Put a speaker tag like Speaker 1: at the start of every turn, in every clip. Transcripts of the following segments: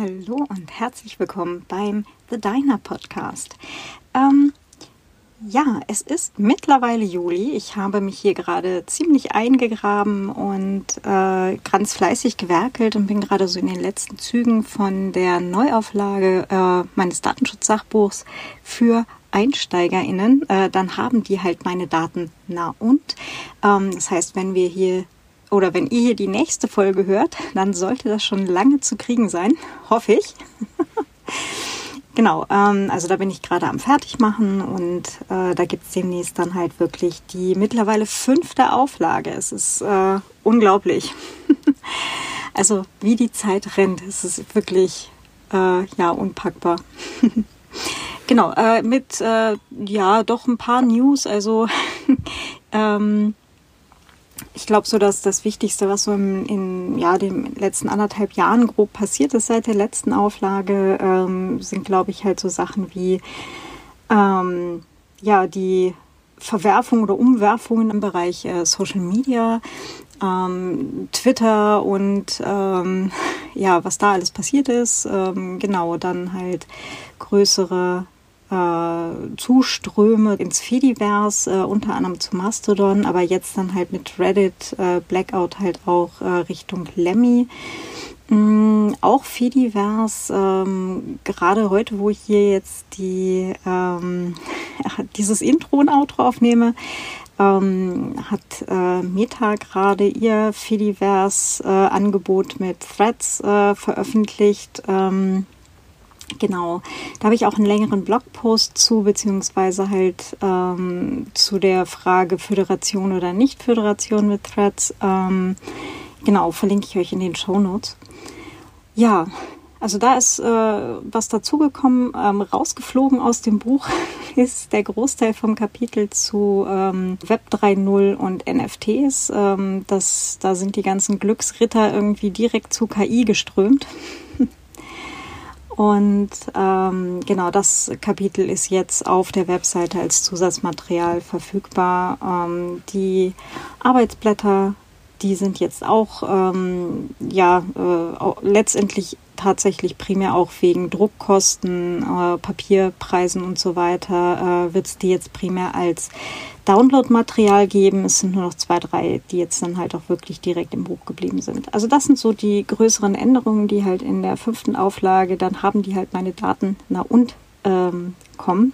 Speaker 1: Hallo und herzlich willkommen beim The Diner Podcast. Ähm, ja, es ist mittlerweile Juli. Ich habe mich hier gerade ziemlich eingegraben und äh, ganz fleißig gewerkelt und bin gerade so in den letzten Zügen von der Neuauflage äh, meines Datenschutzsachbuchs für EinsteigerInnen. Äh, dann haben die halt meine Daten na und. Ähm, das heißt, wenn wir hier oder wenn ihr hier die nächste Folge hört, dann sollte das schon lange zu kriegen sein, hoffe ich. Genau, ähm, also da bin ich gerade am Fertigmachen und äh, da gibt es demnächst dann halt wirklich die mittlerweile fünfte Auflage. Es ist äh, unglaublich. also wie die Zeit rennt, es ist wirklich äh, ja unpackbar. genau, äh, mit äh, ja doch ein paar News. Also ähm, ich glaube so, dass das Wichtigste, was so im, in ja, den letzten anderthalb Jahren grob passiert ist seit der letzten Auflage, ähm, sind, glaube ich, halt so Sachen wie ähm, ja, die Verwerfung oder Umwerfungen im Bereich äh, Social Media, ähm, Twitter und ähm, ja, was da alles passiert ist. Ähm, genau, dann halt größere äh, Zuströme ins Fediverse, äh, unter anderem zu Mastodon, aber jetzt dann halt mit Reddit äh, Blackout halt auch äh, Richtung Lemmy. Mm, auch Fediverse, ähm, gerade heute, wo ich hier jetzt die, ähm, dieses Intro und Outro aufnehme, ähm, hat äh, Meta gerade ihr Fediverse-Angebot äh, mit Threads äh, veröffentlicht. Genau, da habe ich auch einen längeren Blogpost zu, beziehungsweise halt ähm, zu der Frage Föderation oder Nicht-Föderation mit Threads. Ähm, genau, verlinke ich euch in den Show Notes. Ja, also da ist äh, was dazugekommen. Ähm, rausgeflogen aus dem Buch ist der Großteil vom Kapitel zu ähm, Web 3.0 und NFTs. Ähm, das, da sind die ganzen Glücksritter irgendwie direkt zu KI geströmt. Und ähm, genau das Kapitel ist jetzt auf der Webseite als Zusatzmaterial verfügbar. Ähm, die Arbeitsblätter, die sind jetzt auch ähm, ja äh, letztendlich tatsächlich primär auch wegen Druckkosten, äh, Papierpreisen und so weiter, äh, wird es die jetzt primär als Download-Material geben. Es sind nur noch zwei, drei, die jetzt dann halt auch wirklich direkt im Buch geblieben sind. Also das sind so die größeren Änderungen, die halt in der fünften Auflage, dann haben die halt meine Daten na und ähm, kommen.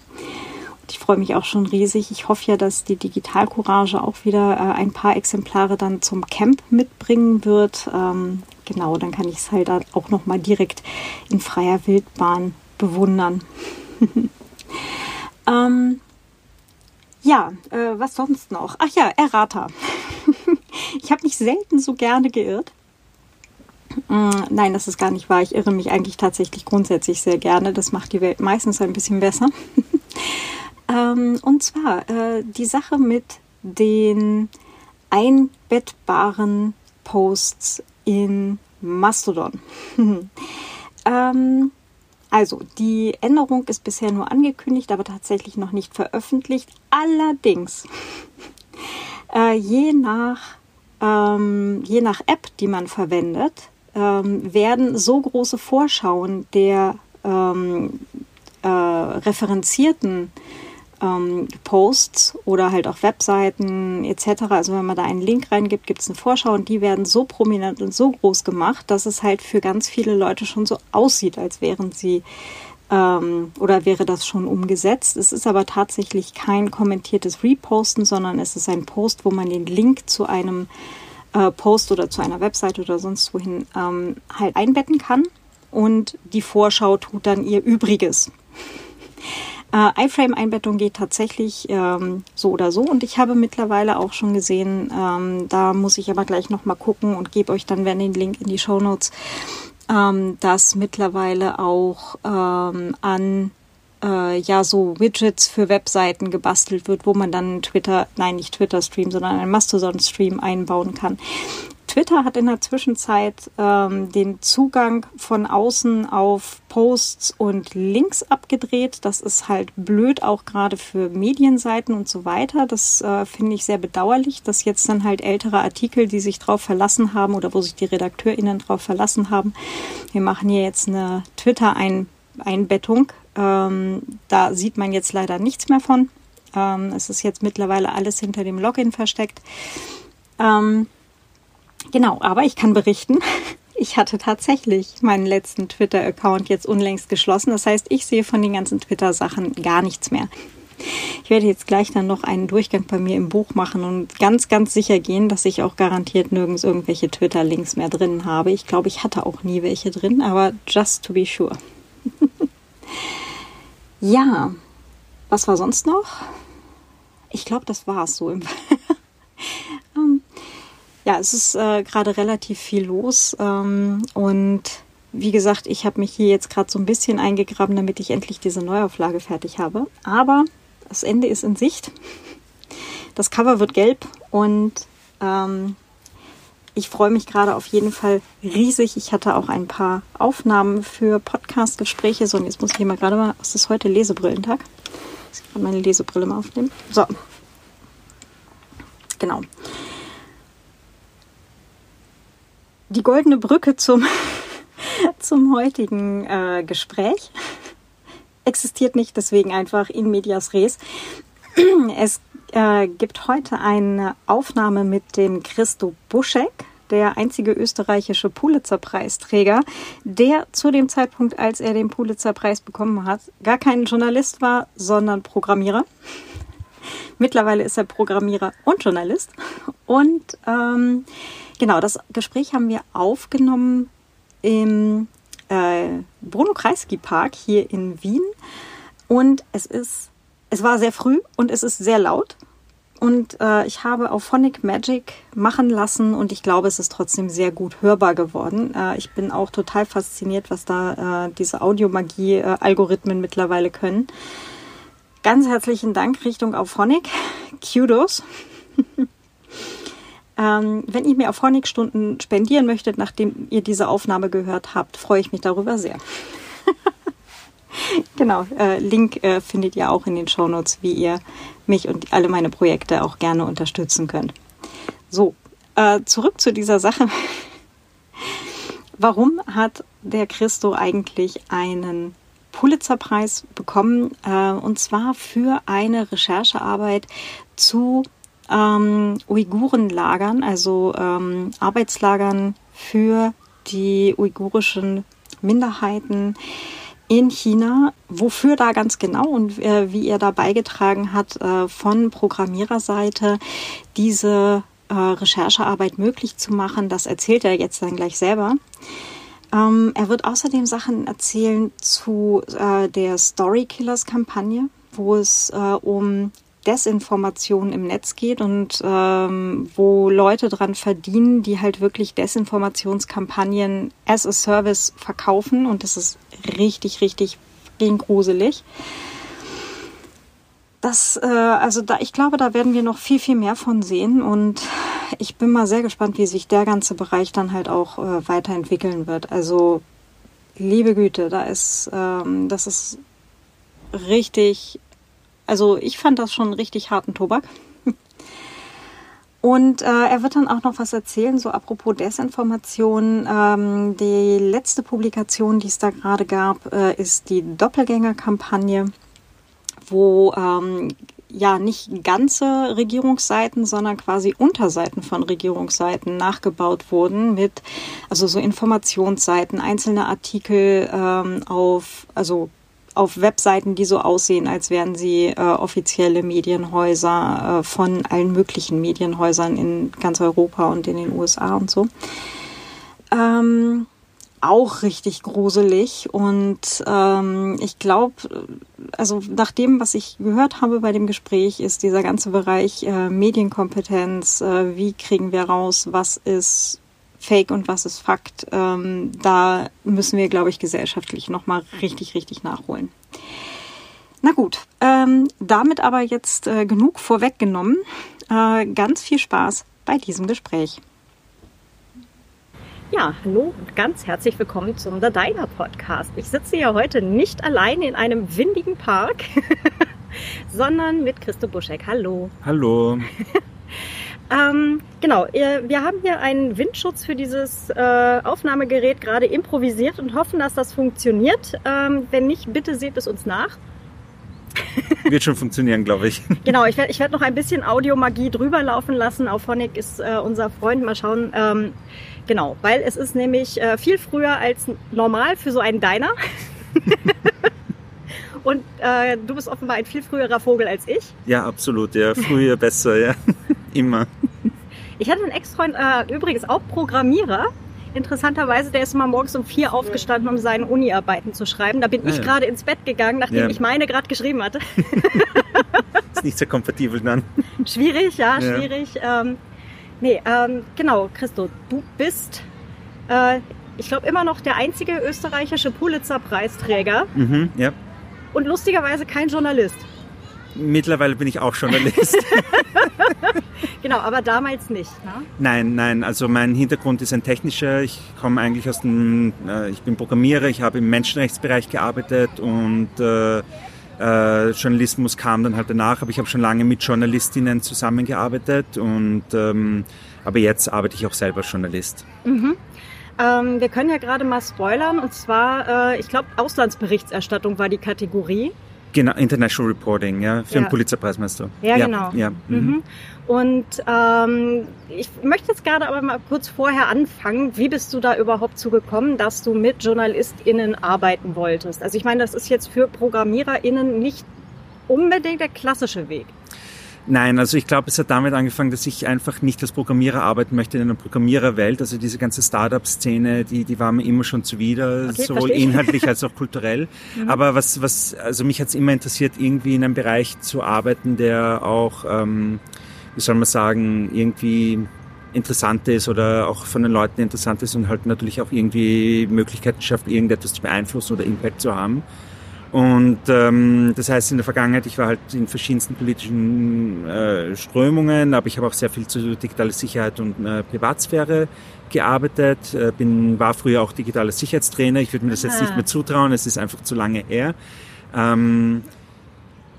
Speaker 1: Und ich freue mich auch schon riesig. Ich hoffe ja, dass die Digital Courage auch wieder äh, ein paar Exemplare dann zum Camp mitbringen wird. Ähm, genau, dann kann ich es halt auch nochmal direkt in freier Wildbahn bewundern. ähm, ja, äh, was sonst noch? Ach ja, Errata. ich habe mich selten so gerne geirrt. Mm, nein, das ist gar nicht wahr. Ich irre mich eigentlich tatsächlich grundsätzlich sehr gerne. Das macht die Welt meistens ein bisschen besser. ähm, und zwar äh, die Sache mit den einbettbaren Posts in Mastodon. also, die Änderung ist bisher nur angekündigt, aber tatsächlich noch nicht veröffentlicht. Allerdings, äh, je, nach, ähm, je nach App, die man verwendet, ähm, werden so große Vorschauen der ähm, äh, referenzierten ähm, Posts oder halt auch Webseiten etc. Also wenn man da einen Link reingibt, gibt es eine Vorschau und die werden so prominent und so groß gemacht, dass es halt für ganz viele Leute schon so aussieht, als wären sie ähm, oder wäre das schon umgesetzt. Es ist aber tatsächlich kein kommentiertes Reposten, sondern es ist ein Post, wo man den Link zu einem äh, Post oder zu einer Webseite oder sonst wohin ähm, halt einbetten kann und die Vorschau tut dann ihr Übriges. Äh, iFrame-Einbettung geht tatsächlich ähm, so oder so. Und ich habe mittlerweile auch schon gesehen, ähm, da muss ich aber gleich nochmal gucken und gebe euch dann wenn den Link in die Show Notes, ähm, dass mittlerweile auch ähm, an äh, ja so Widgets für Webseiten gebastelt wird, wo man dann Twitter, nein nicht Twitter Stream, sondern einen Mastodon Stream einbauen kann. Twitter hat in der Zwischenzeit ähm, den Zugang von außen auf Posts und Links abgedreht. Das ist halt blöd, auch gerade für Medienseiten und so weiter. Das äh, finde ich sehr bedauerlich, dass jetzt dann halt ältere Artikel, die sich darauf verlassen haben oder wo sich die RedakteurInnen darauf verlassen haben, wir machen hier jetzt eine Twitter-Einbettung. Ähm, da sieht man jetzt leider nichts mehr von. Ähm, es ist jetzt mittlerweile alles hinter dem Login versteckt. Ähm, genau, aber ich kann berichten, ich hatte tatsächlich meinen letzten Twitter-Account jetzt unlängst geschlossen. Das heißt, ich sehe von den ganzen Twitter-Sachen gar nichts mehr. Ich werde jetzt gleich dann noch einen Durchgang bei mir im Buch machen und ganz, ganz sicher gehen, dass ich auch garantiert nirgends irgendwelche Twitter-Links mehr drin habe. Ich glaube, ich hatte auch nie welche drin, aber just to be sure. ja, was war sonst noch? Ich glaube, das war es so im ja, es ist äh, gerade relativ viel los ähm, und wie gesagt, ich habe mich hier jetzt gerade so ein bisschen eingegraben, damit ich endlich diese Neuauflage fertig habe. Aber das Ende ist in Sicht. Das Cover wird gelb und ähm, ich freue mich gerade auf jeden Fall riesig. Ich hatte auch ein paar Aufnahmen für Podcast-Gespräche. So, und jetzt muss ich hier mal gerade mal, was ist heute? Lesebrillentag. Ich kann meine Lesebrille mal aufnehmen. So. Genau die goldene Brücke zum, zum heutigen äh, Gespräch existiert nicht, deswegen einfach in medias res. Es äh, gibt heute eine Aufnahme mit dem Christo Buschek, der einzige österreichische Pulitzer-Preisträger, der zu dem Zeitpunkt, als er den Pulitzer-Preis bekommen hat, gar kein Journalist war, sondern Programmierer. Mittlerweile ist er Programmierer und Journalist. Und ähm, Genau, das Gespräch haben wir aufgenommen im äh, Bruno Kreisky Park hier in Wien. Und es ist, es war sehr früh und es ist sehr laut. Und äh, ich habe auf Phonic Magic machen lassen und ich glaube, es ist trotzdem sehr gut hörbar geworden. Äh, ich bin auch total fasziniert, was da äh, diese Audiomagie-Algorithmen mittlerweile können. Ganz herzlichen Dank Richtung auf Phonic. Kudos. Ähm, wenn ihr mir auf Honigstunden spendieren möchtet, nachdem ihr diese Aufnahme gehört habt, freue ich mich darüber sehr. genau, äh, Link äh, findet ihr auch in den Shownotes, wie ihr mich und alle meine Projekte auch gerne unterstützen könnt. So, äh, zurück zu dieser Sache. Warum hat der Christo eigentlich einen Pulitzerpreis bekommen? Äh, und zwar für eine Recherchearbeit zu ähm, Uigurenlagern, also ähm, Arbeitslagern für die uigurischen Minderheiten in China. Wofür da ganz genau und äh, wie er da beigetragen hat, äh, von Programmiererseite diese äh, Recherchearbeit möglich zu machen, das erzählt er jetzt dann gleich selber. Ähm, er wird außerdem Sachen erzählen zu der Story Killers Kampagne, wo es um Desinformation im Netz geht und ähm, wo Leute dran verdienen, die halt wirklich Desinformationskampagnen as a Service verkaufen und das ist richtig, richtig gruselig. Das, äh, also da, ich glaube, da werden wir noch viel, viel mehr von sehen und ich bin mal sehr gespannt, wie sich der ganze Bereich dann halt auch äh, weiterentwickeln wird. Also liebe Güte, da ist, ähm, das ist richtig also ich fand das schon richtig harten Tobak. Und äh, er wird dann auch noch was erzählen, so apropos Desinformation. Ähm, die letzte Publikation, die es da gerade gab, äh, ist die Doppelgänger-Kampagne, wo ähm, ja nicht ganze Regierungsseiten, sondern quasi Unterseiten von Regierungsseiten nachgebaut wurden mit also so Informationsseiten, einzelne Artikel ähm, auf also auf Webseiten, die so aussehen, als wären sie äh, offizielle Medienhäuser äh, von allen möglichen Medienhäusern in ganz Europa und in den USA und so. Ähm, auch richtig gruselig und ähm, ich glaube, also nach dem, was ich gehört habe bei dem Gespräch, ist dieser ganze Bereich äh, Medienkompetenz, äh, wie kriegen wir raus, was ist Fake und was ist Fakt, ähm, da müssen wir, glaube ich, gesellschaftlich nochmal richtig, richtig nachholen. Na gut, ähm, damit aber jetzt äh, genug vorweggenommen. Äh, ganz viel Spaß bei diesem Gespräch. Ja, hallo und ganz herzlich willkommen zum The Diner Podcast. Ich sitze hier heute nicht allein in einem windigen Park, sondern mit Christo Buschek. Hallo.
Speaker 2: Hallo.
Speaker 1: ähm, genau, wir haben hier einen Windschutz für dieses äh, Aufnahmegerät gerade improvisiert und hoffen, dass das funktioniert. Ähm, wenn nicht, bitte seht es uns nach.
Speaker 2: Wird schon funktionieren, glaube ich.
Speaker 1: Genau, ich werde ich werd noch ein bisschen Audiomagie drüber laufen lassen. Auf Phonic ist äh, unser Freund. Mal schauen. Ähm, genau, weil es ist nämlich äh, viel früher als normal für so einen Diner. Und äh, du bist offenbar ein viel früherer Vogel als ich.
Speaker 2: Ja, absolut. Ja, früher besser, ja. Immer.
Speaker 1: Ich hatte einen Ex-Freund, äh, übrigens auch Programmierer. Interessanterweise, der ist immer morgens um vier aufgestanden, um seine Uni-Arbeiten zu schreiben. Da bin ah, ich ja. gerade ins Bett gegangen, nachdem ja. ich meine gerade geschrieben hatte.
Speaker 2: ist nicht so kompatibel dann.
Speaker 1: Schwierig, ja, ja. schwierig. Ähm, nee, ähm, genau, Christo, du bist, äh, ich glaube, immer noch der einzige österreichische Pulitzer-Preisträger.
Speaker 2: Mhm, ja.
Speaker 1: Und lustigerweise kein Journalist.
Speaker 2: Mittlerweile bin ich auch Journalist.
Speaker 1: genau, aber damals nicht. Ne?
Speaker 2: Nein, nein. Also mein Hintergrund ist ein technischer. Ich komme eigentlich aus dem, äh, ich bin Programmierer. Ich habe im Menschenrechtsbereich gearbeitet und äh, äh, Journalismus kam dann halt danach. Aber ich habe schon lange mit Journalistinnen zusammengearbeitet und ähm, aber jetzt arbeite ich auch selber als Journalist.
Speaker 1: Mhm. Ähm, wir können ja gerade mal spoilern und zwar, äh, ich glaube, Auslandsberichterstattung war die Kategorie.
Speaker 2: Genau, International Reporting, ja, für ja. den Pulitzerpreis meinst du?
Speaker 1: Ja, ja genau. Ja. Mhm. mhm. Und ähm, ich möchte jetzt gerade aber mal kurz vorher anfangen. Wie bist du da überhaupt zugekommen, dass du mit JournalistInnen arbeiten wolltest? Also ich meine, das ist jetzt für ProgrammiererInnen nicht unbedingt der klassische Weg.
Speaker 2: Nein, also ich glaube, es hat damit angefangen, dass ich einfach nicht als Programmierer arbeiten möchte in einer Programmiererwelt. Also diese ganze Startup-Szene, die, die war mir immer schon zuwider, okay, sowohl verstehe. inhaltlich als auch kulturell. Mhm. Aber was, was, also mich hat es immer interessiert, irgendwie in einem Bereich zu arbeiten, der auch, ähm, wie soll man sagen, irgendwie interessant ist oder auch von den Leuten interessant ist und halt natürlich auch irgendwie Möglichkeiten schafft, irgendetwas zu beeinflussen oder Impact zu haben. Und ähm, das heißt, in der Vergangenheit, ich war halt in verschiedensten politischen äh, Strömungen, aber ich habe auch sehr viel zu digitaler Sicherheit und äh, Privatsphäre gearbeitet, äh, bin, war früher auch digitaler Sicherheitstrainer. Ich würde mir das jetzt nicht mehr zutrauen, es ist einfach zu lange her. Ähm,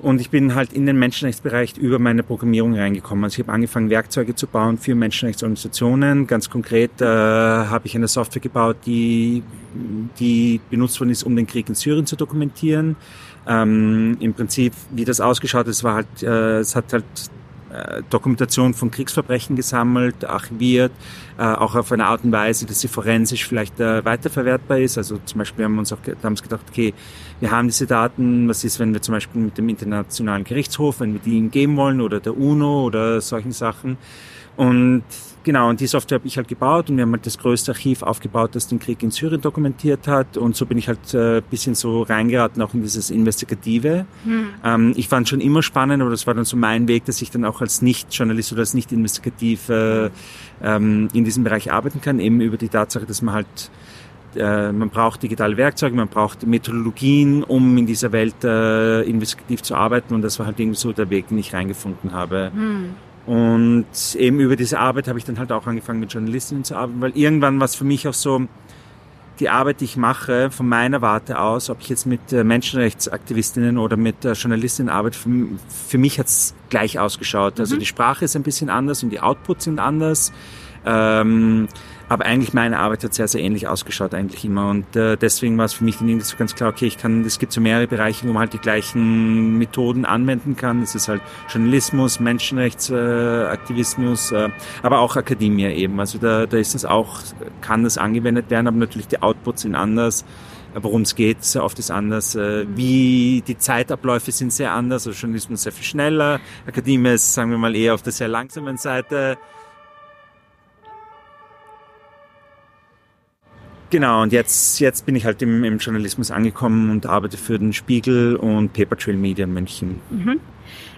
Speaker 2: und ich bin halt in den Menschenrechtsbereich über meine Programmierung reingekommen. Also ich habe angefangen, Werkzeuge zu bauen für Menschenrechtsorganisationen. Ganz konkret äh, habe ich eine Software gebaut, die, die benutzt worden ist, um den Krieg in Syrien zu dokumentieren. Ähm, Im Prinzip, wie das ausgeschaut es war halt, äh, es hat halt äh, Dokumentation von Kriegsverbrechen gesammelt, archiviert, äh, auch auf eine Art und Weise, dass sie forensisch vielleicht äh, weiterverwertbar ist. Also zum Beispiel haben wir uns auch damals gedacht, okay, wir haben diese Daten, was ist, wenn wir zum Beispiel mit dem Internationalen Gerichtshof, wenn wir die ihnen geben wollen oder der UNO oder solchen Sachen. Und genau, und die Software habe ich halt gebaut und wir haben halt das größte Archiv aufgebaut, das den Krieg in Syrien dokumentiert hat. Und so bin ich halt äh, bisschen so reingeraten, auch in dieses Investigative. Hm. Ähm, ich fand schon immer spannend, aber das war dann so mein Weg, dass ich dann auch als Nicht-Journalist oder als Nicht-Investigativ äh, ähm, in diesem Bereich arbeiten kann, eben über die Tatsache, dass man halt äh, man braucht digitale Werkzeuge, man braucht Methodologien, um in dieser Welt äh, investigativ zu arbeiten und das war halt irgendwie so der Weg, den ich reingefunden habe. Hm. Und eben über diese Arbeit habe ich dann halt auch angefangen mit Journalistinnen zu arbeiten, weil irgendwann war es für mich auch so, die Arbeit, die ich mache, von meiner Warte aus, ob ich jetzt mit äh, Menschenrechtsaktivistinnen oder mit äh, Journalistinnen arbeite, für, für mich hat es gleich ausgeschaut. Also mhm. die Sprache ist ein bisschen anders und die Outputs sind anders. Ähm, aber eigentlich meine Arbeit hat sehr, sehr ähnlich ausgeschaut eigentlich immer. Und äh, deswegen war es für mich dann irgendwie so ganz klar, okay, ich kann, es gibt so mehrere Bereiche, wo man halt die gleichen Methoden anwenden kann. Es ist halt Journalismus, Menschenrechtsaktivismus, äh, äh, aber auch Akademie eben. Also da, da ist das auch, kann das angewendet werden, aber natürlich die Outputs sind anders worum es geht, sehr oft ist anders. Äh, mhm. Wie die Zeitabläufe sind sehr anders. Also Journalismus sehr viel schneller. Akademie ist, sagen wir mal, eher auf der sehr langsamen Seite. Genau, und jetzt, jetzt bin ich halt im, im Journalismus angekommen und arbeite für den Spiegel und Paper Trail Media München.
Speaker 1: Mhm.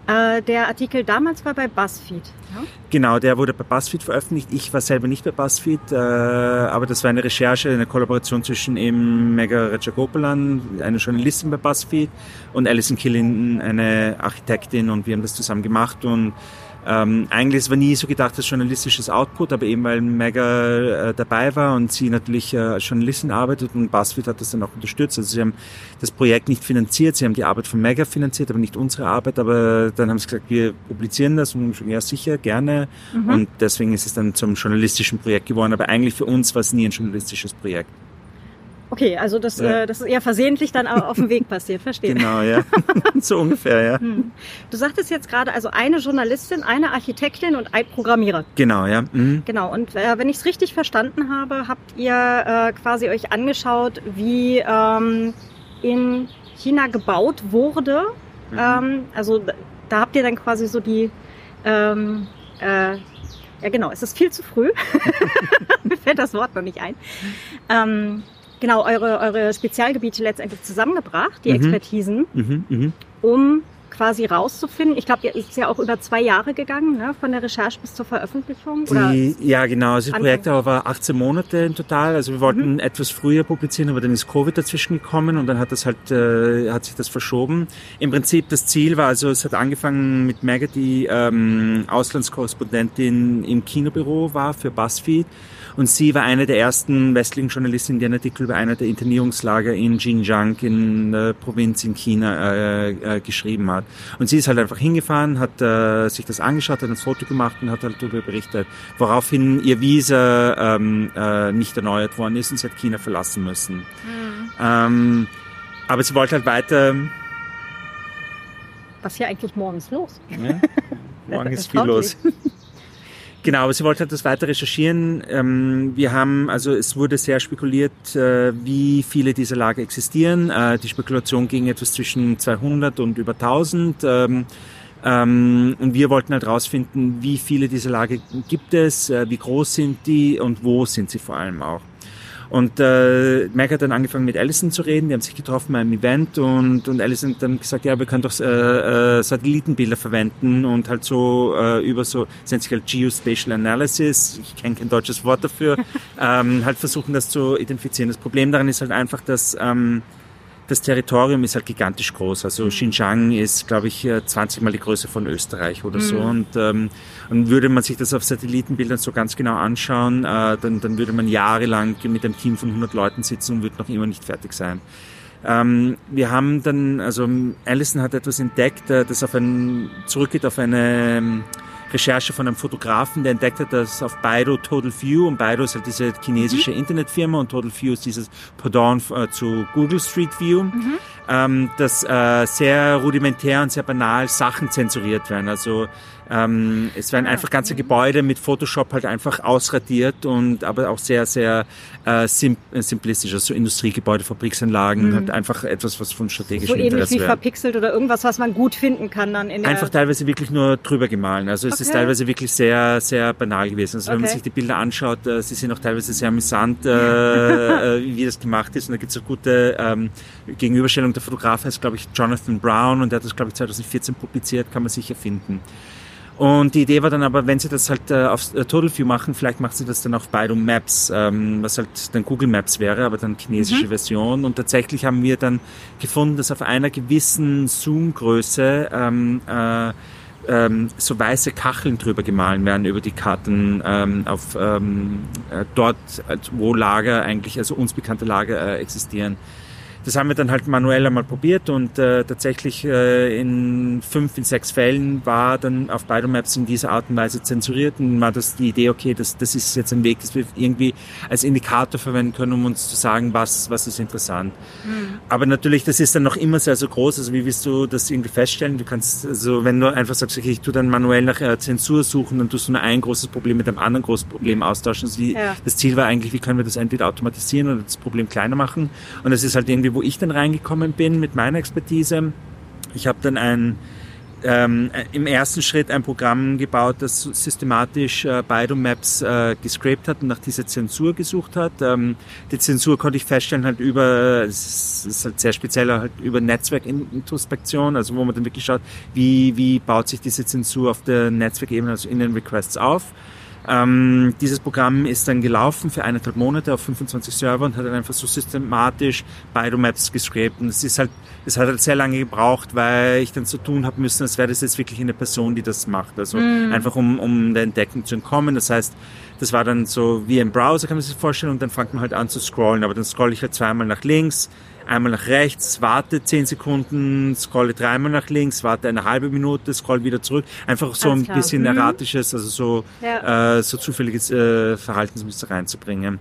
Speaker 1: Äh, der Artikel damals war bei BuzzFeed. Ja?
Speaker 2: Genau, der wurde bei BuzzFeed veröffentlicht. Ich war selber nicht bei BuzzFeed, äh, aber das war eine Recherche, eine Kollaboration zwischen eben Mega Rajagopalan, eine Journalistin bei BuzzFeed, und Alison Killinden, eine Architektin, und wir haben das zusammen gemacht und ähm, eigentlich es war nie so gedacht als journalistisches Output, aber eben weil Mega äh, dabei war und sie natürlich äh, als Journalistin arbeitet und BuzzFeed hat das dann auch unterstützt. Also sie haben das Projekt nicht finanziert, sie haben die Arbeit von Mega finanziert, aber nicht unsere Arbeit. Aber dann haben sie gesagt, wir publizieren das und ja sicher, gerne. Mhm. Und deswegen ist es dann zum journalistischen Projekt geworden. Aber eigentlich für uns war es nie ein journalistisches Projekt.
Speaker 1: Okay, also das, ja. äh, das ist eher versehentlich dann auf dem Weg passiert, verstehe.
Speaker 2: Genau, ja. so ungefähr, ja. Hm.
Speaker 1: Du sagtest jetzt gerade, also eine Journalistin, eine Architektin und ein Programmierer.
Speaker 2: Genau, ja.
Speaker 1: Mhm. Genau, und äh, wenn ich es richtig verstanden habe, habt ihr äh, quasi euch angeschaut, wie ähm, in China gebaut wurde. Mhm. Ähm, also da habt ihr dann quasi so die ähm, äh, ja genau, es ist viel zu früh. Mir fällt das Wort noch nicht ein. Ähm, genau eure, eure Spezialgebiete letztendlich zusammengebracht, die mhm. Expertisen, mhm, mh. um quasi rauszufinden. Ich glaube, ihr ist ja auch über zwei Jahre gegangen, ne? von der Recherche bis zur Veröffentlichung.
Speaker 2: Die, ja, genau. Also das Projekt war 18 Monate im Total. Also wir wollten mhm. etwas früher publizieren, aber dann ist Covid dazwischen gekommen und dann hat das halt, äh, hat sich das verschoben. Im Prinzip das Ziel war, also es hat angefangen mit Maggie, die ähm, Auslandskorrespondentin im Kinobüro war für BuzzFeed. Und sie war eine der ersten westlichen Journalistinnen, die einen Artikel über einer der Internierungslager in Xinjiang in der Provinz in China äh, äh, geschrieben hat. Und sie ist halt einfach hingefahren, hat äh, sich das angeschaut, hat ein Foto gemacht und hat halt darüber berichtet, woraufhin ihr Visa ähm, äh, nicht erneuert worden ist und sie hat China verlassen müssen. Mhm. Ähm, aber sie wollte halt weiter.
Speaker 1: Was hier eigentlich morgens los?
Speaker 2: Ja, morgen ist viel los. Genau, aber sie wollte halt das weiter recherchieren. Ähm, wir haben, also es wurde sehr spekuliert, äh, wie viele dieser Lager existieren. Äh, die Spekulation ging etwas zwischen 200 und über 1000. Ähm, ähm, und wir wollten halt rausfinden, wie viele dieser Lager gibt es, äh, wie groß sind die und wo sind sie vor allem auch. Und äh, Meg hat dann angefangen mit Alison zu reden, die haben sich getroffen bei einem Event und, und Alison hat dann gesagt, ja, wir können doch äh, äh, Satellitenbilder verwenden und halt so äh, über so, das nennt sich halt Geospatial Analysis, ich kenne kein deutsches Wort dafür, ähm, halt versuchen das zu identifizieren. Das Problem daran ist halt einfach, dass ähm, das Territorium ist halt gigantisch groß. Also mhm. Xinjiang ist, glaube ich, 20 mal die Größe von Österreich oder mhm. so. Und, ähm, und würde man sich das auf Satellitenbildern so ganz genau anschauen, äh, dann, dann würde man jahrelang mit einem Team von 100 Leuten sitzen und würde noch immer nicht fertig sein. Ähm, wir haben dann, also Allison hat etwas entdeckt, äh, das auf ein, zurückgeht auf eine Recherche von einem Fotografen, der entdeckt hat, dass auf Baidu Total View, und Baidu ist halt diese chinesische mhm. Internetfirma und Total View ist dieses Pendant äh, zu Google Street View, mhm. ähm, dass äh, sehr rudimentär und sehr banal Sachen zensuriert werden. Also ähm, es werden einfach ganze Gebäude mit Photoshop halt einfach ausradiert und aber auch sehr, sehr äh, sim äh, simplistisch, also Industriegebäude, Fabriksanlagen, mhm. halt einfach etwas, was von strategischem
Speaker 1: so Interesse wie verpixelt oder irgendwas, was man gut finden kann dann in
Speaker 2: der Einfach teilweise wirklich nur drüber gemahlen. Also es okay. ist teilweise wirklich sehr, sehr banal gewesen. Also okay. wenn man sich die Bilder anschaut, äh, sie sind auch teilweise sehr amüsant, äh, äh, wie das gemacht ist. Und da gibt es eine gute ähm, Gegenüberstellung. Der Fotograf heißt, glaube ich, Jonathan Brown und der hat das, glaube ich, 2014 publiziert, kann man sicher finden. Und die Idee war dann aber, wenn sie das halt äh, auf äh, Total View machen, vielleicht macht sie das dann auf Baidu Maps, ähm, was halt dann Google Maps wäre, aber dann chinesische mhm. Version. Und tatsächlich haben wir dann gefunden, dass auf einer gewissen Zoom-Größe ähm, äh, ähm, so weiße Kacheln drüber gemahlen werden über die Karten ähm, auf ähm, äh, dort, wo Lager eigentlich, also uns bekannte Lager äh, existieren. Das haben wir dann halt manuell einmal probiert und äh, tatsächlich äh, in fünf, in sechs Fällen war dann auf Biomaps in dieser Art und Weise zensuriert und war das die Idee, okay, das, das ist jetzt ein Weg, das wir irgendwie als Indikator verwenden können, um uns zu sagen, was, was ist interessant. Mhm. Aber natürlich, das ist dann noch immer sehr, sehr groß. Also wie willst du das irgendwie feststellen? Du kannst, also wenn du einfach sagst, okay, ich tue dann manuell nach äh, Zensur suchen, dann tust du nur ein großes Problem mit einem anderen großen Problem austauschen. Also die, ja. Das Ziel war eigentlich, wie können wir das entweder automatisieren oder das Problem kleiner machen. Und es ist halt irgendwie wo ich dann reingekommen bin mit meiner Expertise. Ich habe dann ein ähm, im ersten Schritt ein Programm gebaut, das systematisch äh, Maps äh, gescrapt hat und nach dieser Zensur gesucht hat. Ähm, die Zensur konnte ich feststellen halt über, es ist halt sehr speziell halt über Netzwerkintrospektion, also wo man dann wirklich schaut, wie, wie baut sich diese Zensur auf der Netzwerkebene, also in den Requests auf. Ähm, dieses Programm ist dann gelaufen für eineinhalb Monate auf 25 Server und hat dann einfach so systematisch Biomaps gescrapt. Und es ist halt, es hat halt sehr lange gebraucht, weil ich dann so tun habe müssen, als wäre das jetzt wirklich eine Person, die das macht. Also mm. einfach um, um der Entdeckung zu entkommen. Das heißt, das war dann so wie ein Browser, kann man sich vorstellen, und dann fängt man halt an zu scrollen. Aber dann scrolle ich halt zweimal nach links, einmal nach rechts, warte zehn Sekunden, scrolle dreimal nach links, warte eine halbe Minute, scroll wieder zurück. Einfach so Alles ein klar. bisschen mhm. erratisches, also so, ja. äh, so zufälliges äh, Verhaltensmuster reinzubringen.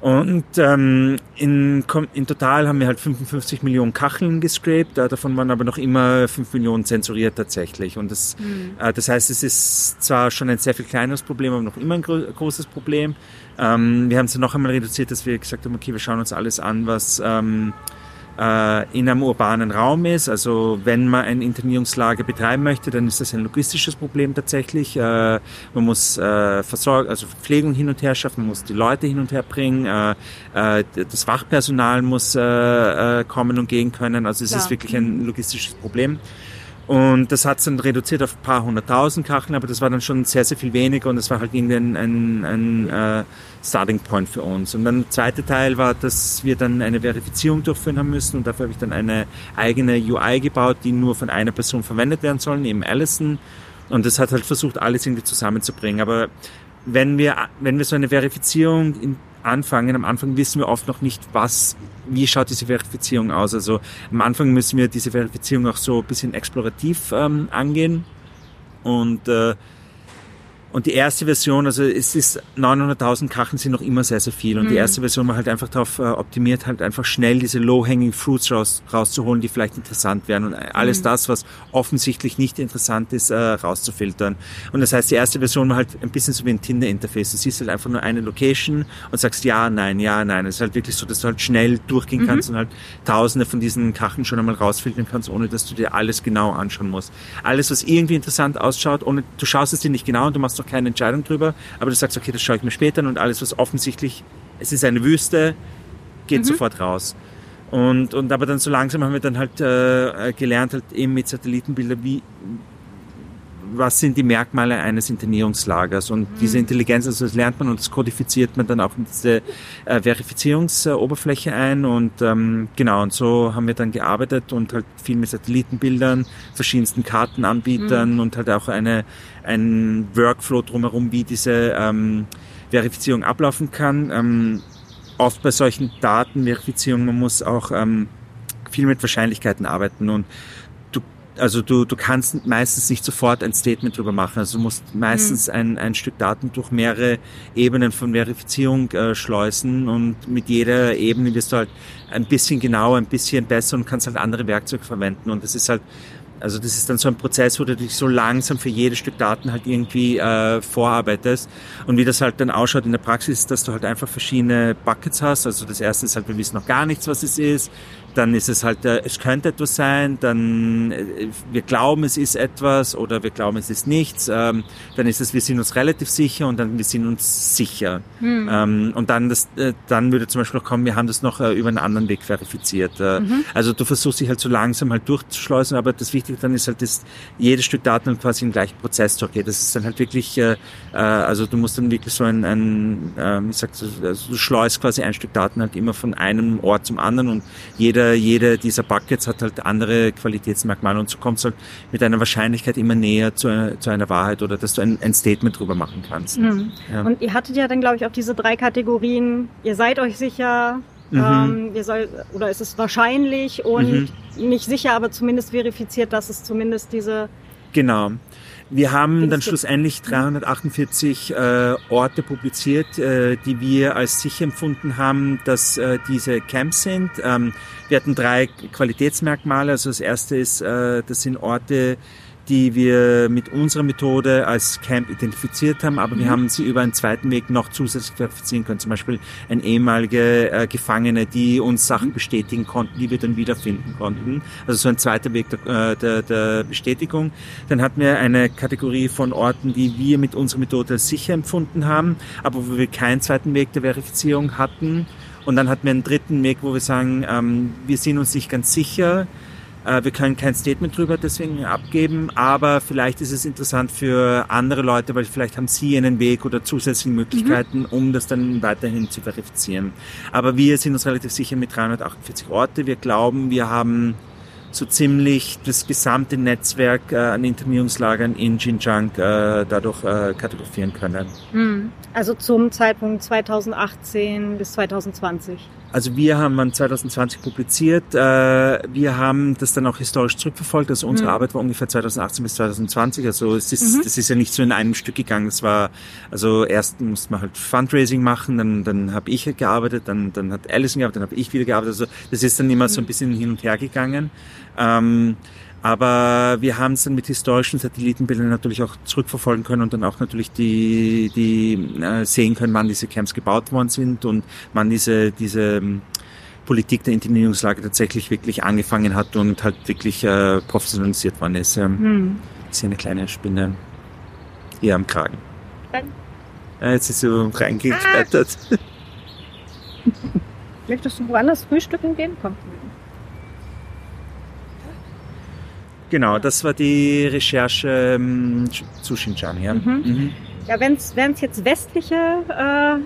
Speaker 2: Und ähm, in, in total haben wir halt 55 Millionen Kacheln gescrapt, äh, davon waren aber noch immer 5 Millionen zensuriert tatsächlich. Und das, mhm. äh, das heißt, es ist zwar schon ein sehr viel kleineres Problem, aber noch immer ein gro großes Problem. Ähm, wir haben es dann noch einmal reduziert, dass wir gesagt haben, okay, wir schauen uns alles an, was ähm, äh, in einem urbanen Raum ist. Also wenn man ein Internierungslager betreiben möchte, dann ist das ein logistisches Problem tatsächlich. Äh, man muss äh, Versorgung, also Verpflegung hin und her schaffen, man muss die Leute hin und her bringen, äh, äh, das Wachpersonal muss äh, äh, kommen und gehen können. Also es Klar. ist wirklich ein logistisches Problem. Und das hat es dann reduziert auf ein paar hunderttausend Kacheln, aber das war dann schon sehr, sehr viel weniger und das war halt irgendwie ein, ein, ein äh, Starting Point für uns. Und dann der zweite Teil war, dass wir dann eine Verifizierung durchführen haben müssen und dafür habe ich dann eine eigene UI gebaut, die nur von einer Person verwendet werden soll, eben Allison. Und das hat halt versucht, alles irgendwie zusammenzubringen. Aber wenn wir, wenn wir so eine Verifizierung in, anfangen, am Anfang wissen wir oft noch nicht, was, wie schaut diese Verifizierung aus. Also am Anfang müssen wir diese Verifizierung auch so ein bisschen explorativ ähm, angehen. Und äh, und die erste Version, also es ist 900.000 Kacheln sind noch immer sehr, sehr viel. Und mhm. die erste Version war halt einfach darauf äh, optimiert, halt einfach schnell diese low-hanging fruits raus, rauszuholen, die vielleicht interessant wären. Und alles mhm. das, was offensichtlich nicht interessant ist, äh, rauszufiltern. Und das heißt, die erste Version war halt ein bisschen so wie ein Tinder-Interface. Du siehst halt einfach nur eine Location und sagst ja, nein, ja, nein. Es ist halt wirklich so, dass du halt schnell durchgehen mhm. kannst und halt tausende von diesen Kacheln schon einmal rausfiltern kannst, ohne dass du dir alles genau anschauen musst. Alles, was irgendwie interessant ausschaut, ohne, du schaust es dir nicht genau und du machst doch keine Entscheidung drüber, aber du sagst, okay, das schaue ich mir später an und alles, was offensichtlich, es ist eine Wüste, geht mhm. sofort raus. Und, und aber dann so langsam haben wir dann halt äh, gelernt, halt eben mit Satellitenbildern, wie, was sind die Merkmale eines Internierungslagers und mhm. diese Intelligenz, also das lernt man und das kodifiziert man dann auch in diese äh, Verifizierungsoberfläche ein und ähm, genau und so haben wir dann gearbeitet und halt viel mit Satellitenbildern, verschiedensten Kartenanbietern mhm. und halt auch eine ein Workflow drumherum, wie diese ähm, Verifizierung ablaufen kann. Ähm, oft bei solchen Datenverifizierungen, man muss auch ähm, viel mit Wahrscheinlichkeiten arbeiten und also du, du kannst meistens nicht sofort ein Statement drüber machen. Also du musst meistens mhm. ein, ein Stück Daten durch mehrere Ebenen von Verifizierung äh, schleusen und mit jeder Ebene wirst du halt ein bisschen genauer, ein bisschen besser und kannst halt andere Werkzeuge verwenden. Und das ist halt also das ist dann so ein Prozess, wo du dich so langsam für jedes Stück Daten halt irgendwie äh, vorarbeitest. Und wie das halt dann ausschaut in der Praxis, ist, dass du halt einfach verschiedene Buckets hast. Also das erste ist halt, wir wissen noch gar nichts, was es ist dann ist es halt, äh, es könnte etwas sein, dann äh, wir glauben, es ist etwas oder wir glauben, es ist nichts. Ähm, dann ist es, wir sind uns relativ sicher und dann wir sind uns sicher. Hm. Ähm, und dann, das, äh, dann würde zum Beispiel auch kommen, wir haben das noch über einen anderen Weg verifiziert. Mhm. Also du versuchst dich halt so langsam halt durchzuschleusen, aber das Wichtige dann ist halt, dass jedes Stück Daten quasi im gleichen Prozess durchgeht. Das ist dann halt wirklich, also du musst dann wirklich so ein, ein ich sag, also du schleust quasi ein Stück Daten halt immer von einem Ort zum anderen und jeder jede, dieser Buckets hat halt andere Qualitätsmerkmale und so kommst halt mit einer Wahrscheinlichkeit immer näher zu, zu einer Wahrheit oder dass du ein, ein Statement drüber machen kannst.
Speaker 1: Mhm. Ja. Und ihr hattet ja dann, glaube ich, auch diese drei Kategorien. Ihr seid euch sicher, Mhm. Ähm, ihr soll, oder ist es wahrscheinlich und mhm. nicht sicher, aber zumindest verifiziert, dass es zumindest diese.
Speaker 2: Genau. Wir haben dann schlussendlich 348 äh, Orte publiziert, äh, die wir als sicher empfunden haben, dass äh, diese Camps sind. Ähm, wir hatten drei Qualitätsmerkmale. Also das erste ist, äh, das sind Orte, die wir mit unserer Methode als Camp identifiziert haben, aber mhm. wir haben sie über einen zweiten Weg noch zusätzlich verifizieren können. Zum Beispiel ein ehemalige äh, Gefangene, die uns Sachen bestätigen konnten, die wir dann wiederfinden konnten. Also so ein zweiter Weg der, äh, der, der Bestätigung. Dann hatten wir eine Kategorie von Orten, die wir mit unserer Methode als sicher empfunden haben, aber wo wir keinen zweiten Weg der Verifizierung hatten. Und dann hatten wir einen dritten Weg, wo wir sagen, ähm, wir sind uns nicht ganz sicher, wir können kein Statement drüber deswegen abgeben, aber vielleicht ist es interessant für andere Leute, weil vielleicht haben sie einen Weg oder zusätzliche Möglichkeiten, mhm. um das dann weiterhin zu verifizieren. Aber wir sind uns relativ sicher mit 348 Orte. Wir glauben, wir haben so ziemlich das gesamte Netzwerk äh, an Internierungslagern in Xinjiang äh, dadurch äh, kartografieren können.
Speaker 1: Hm. Also zum Zeitpunkt 2018 bis 2020.
Speaker 2: Also wir haben an 2020 publiziert. Äh, wir haben das dann auch historisch zurückverfolgt. Also unsere mhm. Arbeit war ungefähr 2018 bis 2020. Also es ist, mhm. das ist ja nicht so in einem Stück gegangen. Es war, also erst musste man halt Fundraising machen, dann, dann habe ich gearbeitet, dann, dann hat Alison gearbeitet, dann habe ich wieder gearbeitet. Also das ist dann immer so ein mhm. bisschen hin und her gegangen. Ähm, aber wir haben es dann mit historischen Satellitenbildern natürlich auch zurückverfolgen können und dann auch natürlich die, die äh, sehen können, wann diese Camps gebaut worden sind und wann diese, diese ähm, Politik der Internierungslage tatsächlich wirklich angefangen hat und halt wirklich äh, professionalisiert worden ist. Ähm, hm. Ist hier eine kleine Spinne hier am Kragen. Ja, jetzt ist sie reingeklettert. Ah.
Speaker 1: Möchtest du woanders frühstücken gehen? Komm.
Speaker 2: Genau, das war die Recherche ähm, zu Xinjiang. Ja, mhm.
Speaker 1: Mhm. ja wenn es jetzt westliche äh,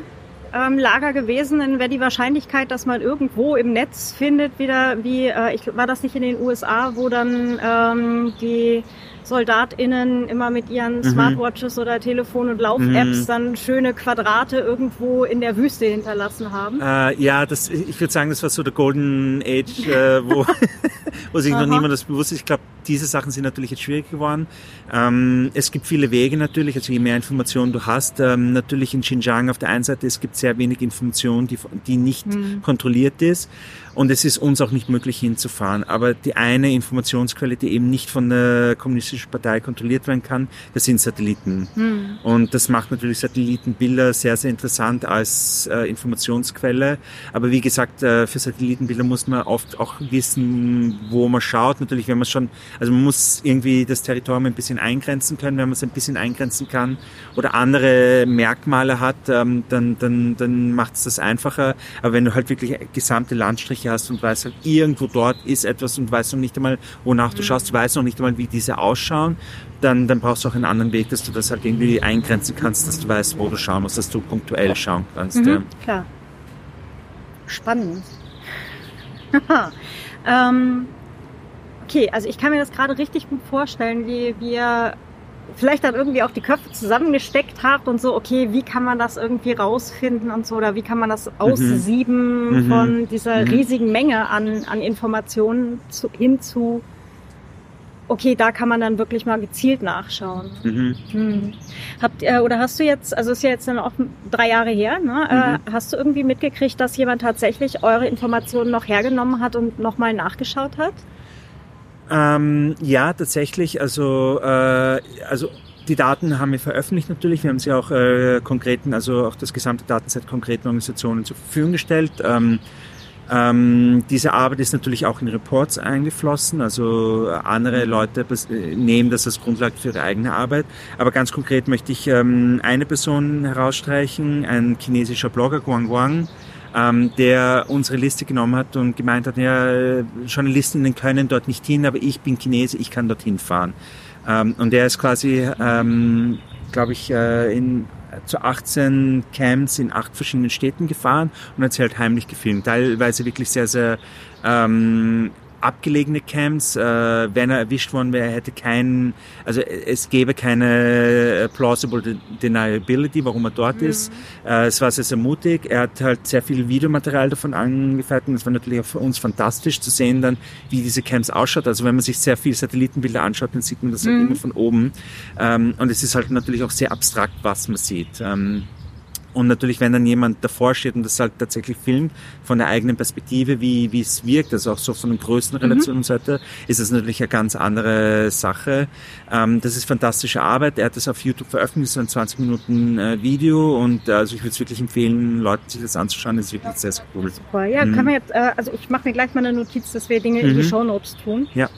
Speaker 1: ähm, Lager gewesen, dann wäre die Wahrscheinlichkeit, dass man irgendwo im Netz findet, wieder wie, äh, ich war das nicht in den USA, wo dann ähm, die SoldatInnen immer mit ihren mhm. Smartwatches oder Telefon- und Lauf-Apps mhm. dann schöne Quadrate irgendwo in der Wüste hinterlassen haben.
Speaker 2: Äh, ja, das, ich würde sagen, das war so der Golden Age, äh, wo, wo sich noch niemand das bewusst ist. Ich glaube, diese Sachen sind natürlich jetzt schwierig geworden. Ähm, es gibt viele Wege natürlich, also je mehr Informationen du hast. Ähm, natürlich in Xinjiang auf der einen Seite, es gibt sehr wenig Information, die, die nicht mhm. kontrolliert ist. Und es ist uns auch nicht möglich hinzufahren. Aber die eine Informationsquelle, die eben nicht von der kommunistischen Partei kontrolliert werden kann, das sind Satelliten. Mhm. Und das macht natürlich Satellitenbilder sehr, sehr interessant als äh, Informationsquelle. Aber wie gesagt, äh, für Satellitenbilder muss man oft auch wissen, wo man schaut. Natürlich, wenn man schon, also man muss irgendwie das Territorium ein bisschen eingrenzen können. Wenn man es ein bisschen eingrenzen kann oder andere Merkmale hat, ähm, dann, dann, dann macht es das einfacher. Aber wenn du halt wirklich gesamte Landstriche hast und weißt halt, irgendwo dort ist etwas und weißt noch nicht einmal, wonach du mhm. schaust, weißt noch nicht einmal, wie diese ausschauen, dann, dann brauchst du auch einen anderen Weg, dass du das halt irgendwie eingrenzen kannst, dass du weißt, wo du schauen musst, dass du punktuell schauen kannst. Mhm, ja.
Speaker 1: Klar. Spannend. ähm, okay, also ich kann mir das gerade richtig gut vorstellen, wie wir vielleicht dann irgendwie auch die Köpfe zusammengesteckt habt und so, okay, wie kann man das irgendwie rausfinden und so, oder wie kann man das aussieben mhm. von dieser mhm. riesigen Menge an, an Informationen zu, hin zu, okay, da kann man dann wirklich mal gezielt nachschauen. Mhm. Hm. Habt ihr, oder hast du jetzt, also ist ja jetzt dann auch drei Jahre her, ne? Äh, mhm. hast du irgendwie mitgekriegt, dass jemand tatsächlich eure Informationen noch hergenommen hat und nochmal nachgeschaut hat?
Speaker 2: Ähm, ja, tatsächlich. Also, äh, also die Daten haben wir veröffentlicht natürlich. Wir haben sie auch äh, konkreten, also auch das gesamte Datenset konkreten Organisationen zur Verfügung gestellt. Ähm, ähm, diese Arbeit ist natürlich auch in Reports eingeflossen, also andere. Leute äh, nehmen das als Grundlage für ihre eigene Arbeit. Aber ganz konkret möchte ich ähm, eine Person herausstreichen, ein chinesischer Blogger, Guang Guang, ähm, der unsere Liste genommen hat und gemeint hat, ja, Journalistinnen können dort nicht hin, aber ich bin Chinese, ich kann dorthin fahren. Ähm, und er ist quasi, ähm, glaube ich, äh, in zu 18 Camps in acht verschiedenen Städten gefahren und hat sie halt heimlich gefilmt. Teilweise wirklich sehr, sehr ähm, abgelegene Camps. Äh, wenn er erwischt worden wäre, hätte keinen, also es gäbe keine äh, plausible deniability, warum er dort mhm. ist. Äh, es war sehr, sehr mutig. Er hat halt sehr viel Videomaterial davon angefertigt. Es war natürlich auch für uns fantastisch zu sehen dann, wie diese Camps ausschaut. Also wenn man sich sehr viel Satellitenbilder anschaut, dann sieht man das halt mhm. halt immer von oben. Ähm, und es ist halt natürlich auch sehr abstrakt, was man sieht. Ähm, und natürlich, wenn dann jemand davor steht und das halt tatsächlich filmt, von der eigenen Perspektive, wie, wie es wirkt, also auch so von einer größten mhm. Relationsseite, ist das natürlich eine ganz andere Sache. Ähm, das ist fantastische Arbeit. Er hat das auf YouTube veröffentlicht, so ein 20 Minuten äh, Video und äh, also ich würde es wirklich empfehlen, Leuten sich das anzuschauen. Das ist wirklich sehr, sehr cool.
Speaker 1: Super. Ja, mhm. kann man jetzt, äh, also ich mache mir gleich mal eine Notiz, dass wir Dinge mhm. in die mhm. Show Notes tun.
Speaker 2: Ja.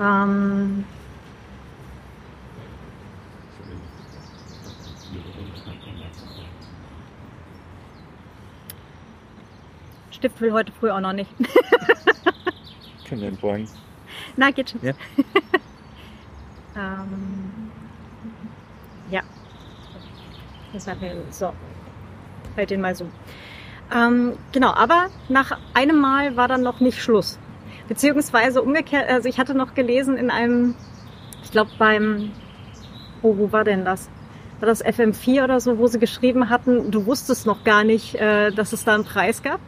Speaker 1: Ähm, Stift will heute früh auch noch nicht.
Speaker 2: Können wir entborgen.
Speaker 1: Na, geht schon.
Speaker 2: Ja.
Speaker 1: ähm, ja. Das war so. Halt den mal so. Ähm, genau, aber nach einem Mal war dann noch nicht Schluss. Beziehungsweise umgekehrt, also ich hatte noch gelesen in einem, ich glaube beim, oh, wo war denn das? War das FM4 oder so, wo sie geschrieben hatten, du wusstest noch gar nicht, äh, dass es da einen Preis gab?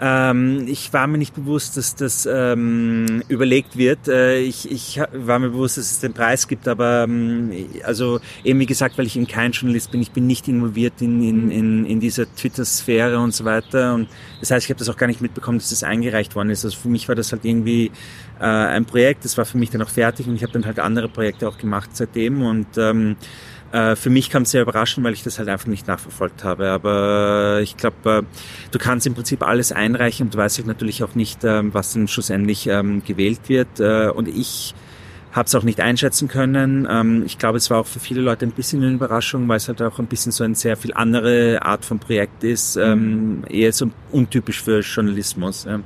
Speaker 2: Ähm, ich war mir nicht bewusst, dass das ähm, überlegt wird. Äh, ich, ich war mir bewusst, dass es den Preis gibt, aber ähm, also eben wie gesagt, weil ich eben kein Journalist bin, ich bin nicht involviert in, in, in, in dieser Twitter-Sphäre und so weiter. Und das heißt, ich habe das auch gar nicht mitbekommen, dass das eingereicht worden ist. Also für mich war das halt irgendwie äh, ein Projekt, das war für mich dann auch fertig und ich habe dann halt andere Projekte auch gemacht seitdem und ähm, äh, für mich kam es sehr überraschend, weil ich das halt einfach nicht nachverfolgt habe. Aber ich glaube, äh, du kannst im Prinzip alles einreichen und du weißt halt natürlich auch nicht, ähm, was dann schlussendlich ähm, gewählt wird. Äh, und ich habe es auch nicht einschätzen können. Ähm, ich glaube, es war auch für viele Leute ein bisschen eine Überraschung, weil es halt auch ein bisschen so eine sehr viel andere Art von Projekt ist, ähm, eher so untypisch für Journalismus. Ja.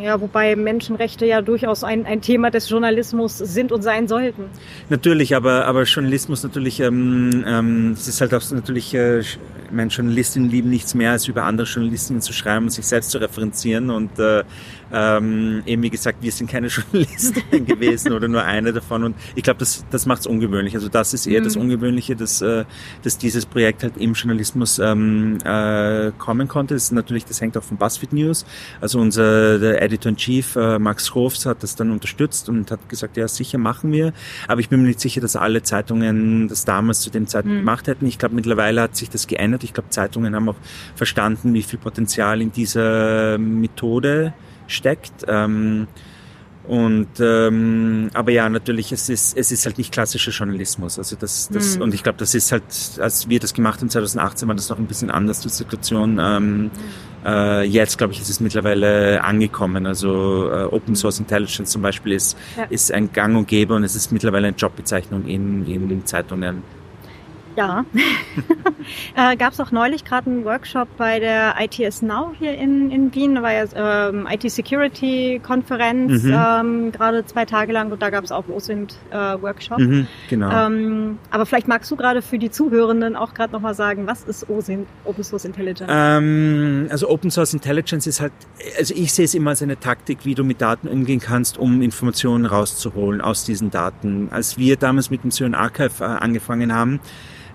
Speaker 1: Ja, wobei Menschenrechte ja durchaus ein, ein Thema des Journalismus sind und sein sollten.
Speaker 2: Natürlich, aber, aber Journalismus natürlich, ähm, ähm, es ist halt auch natürlich, äh, meine Journalistinnen lieben nichts mehr, als über andere Journalistinnen zu schreiben und sich selbst zu referenzieren und äh, ähm, eben wie gesagt, wir sind keine Journalistinnen gewesen oder nur eine davon und ich glaube, das, das macht es ungewöhnlich. Also das ist eher mhm. das Ungewöhnliche, dass, äh, dass dieses Projekt halt im Journalismus ähm, äh, kommen konnte. Das ist natürlich, das hängt auch von BuzzFeed News. Also unser der Editor-in-Chief äh, Max Hofs hat das dann unterstützt und hat gesagt, ja sicher machen wir. Aber ich bin mir nicht sicher, dass alle Zeitungen das damals zu dem Zeitpunkt mhm. gemacht hätten. Ich glaube, mittlerweile hat sich das geändert. Ich glaube, Zeitungen haben auch verstanden, wie viel Potenzial in dieser Methode steckt. Ähm, und ähm, aber ja, natürlich, es ist es ist halt nicht klassischer Journalismus. Also das, das mhm. und ich glaube, das ist halt, als wir das gemacht haben 2018, war das noch ein bisschen anders die Situation. Ähm, äh, jetzt glaube ich, ist es mittlerweile angekommen. Also äh, Open Source Intelligence zum Beispiel ist ja. ist ein Gang und Gäbe und es ist mittlerweile eine Jobbezeichnung in in Zeitungen.
Speaker 1: Ja. äh, Gab es auch neulich gerade einen Workshop bei der ITS Now hier in, in Wien. Da war ja ähm, IT-Security-Konferenz, mhm. ähm, gerade zwei Tage lang und da gab es auch OSINT-Workshop. Äh, mhm,
Speaker 2: genau.
Speaker 1: Ähm, aber vielleicht magst du gerade für die Zuhörenden auch gerade nochmal sagen, was ist OSINT, Open Source Intelligence?
Speaker 2: Ähm, also Open Source Intelligence ist halt, also ich sehe es immer als eine Taktik, wie du mit Daten umgehen kannst, um Informationen rauszuholen aus diesen Daten. Als wir damals mit dem Cyan Archive äh, angefangen haben,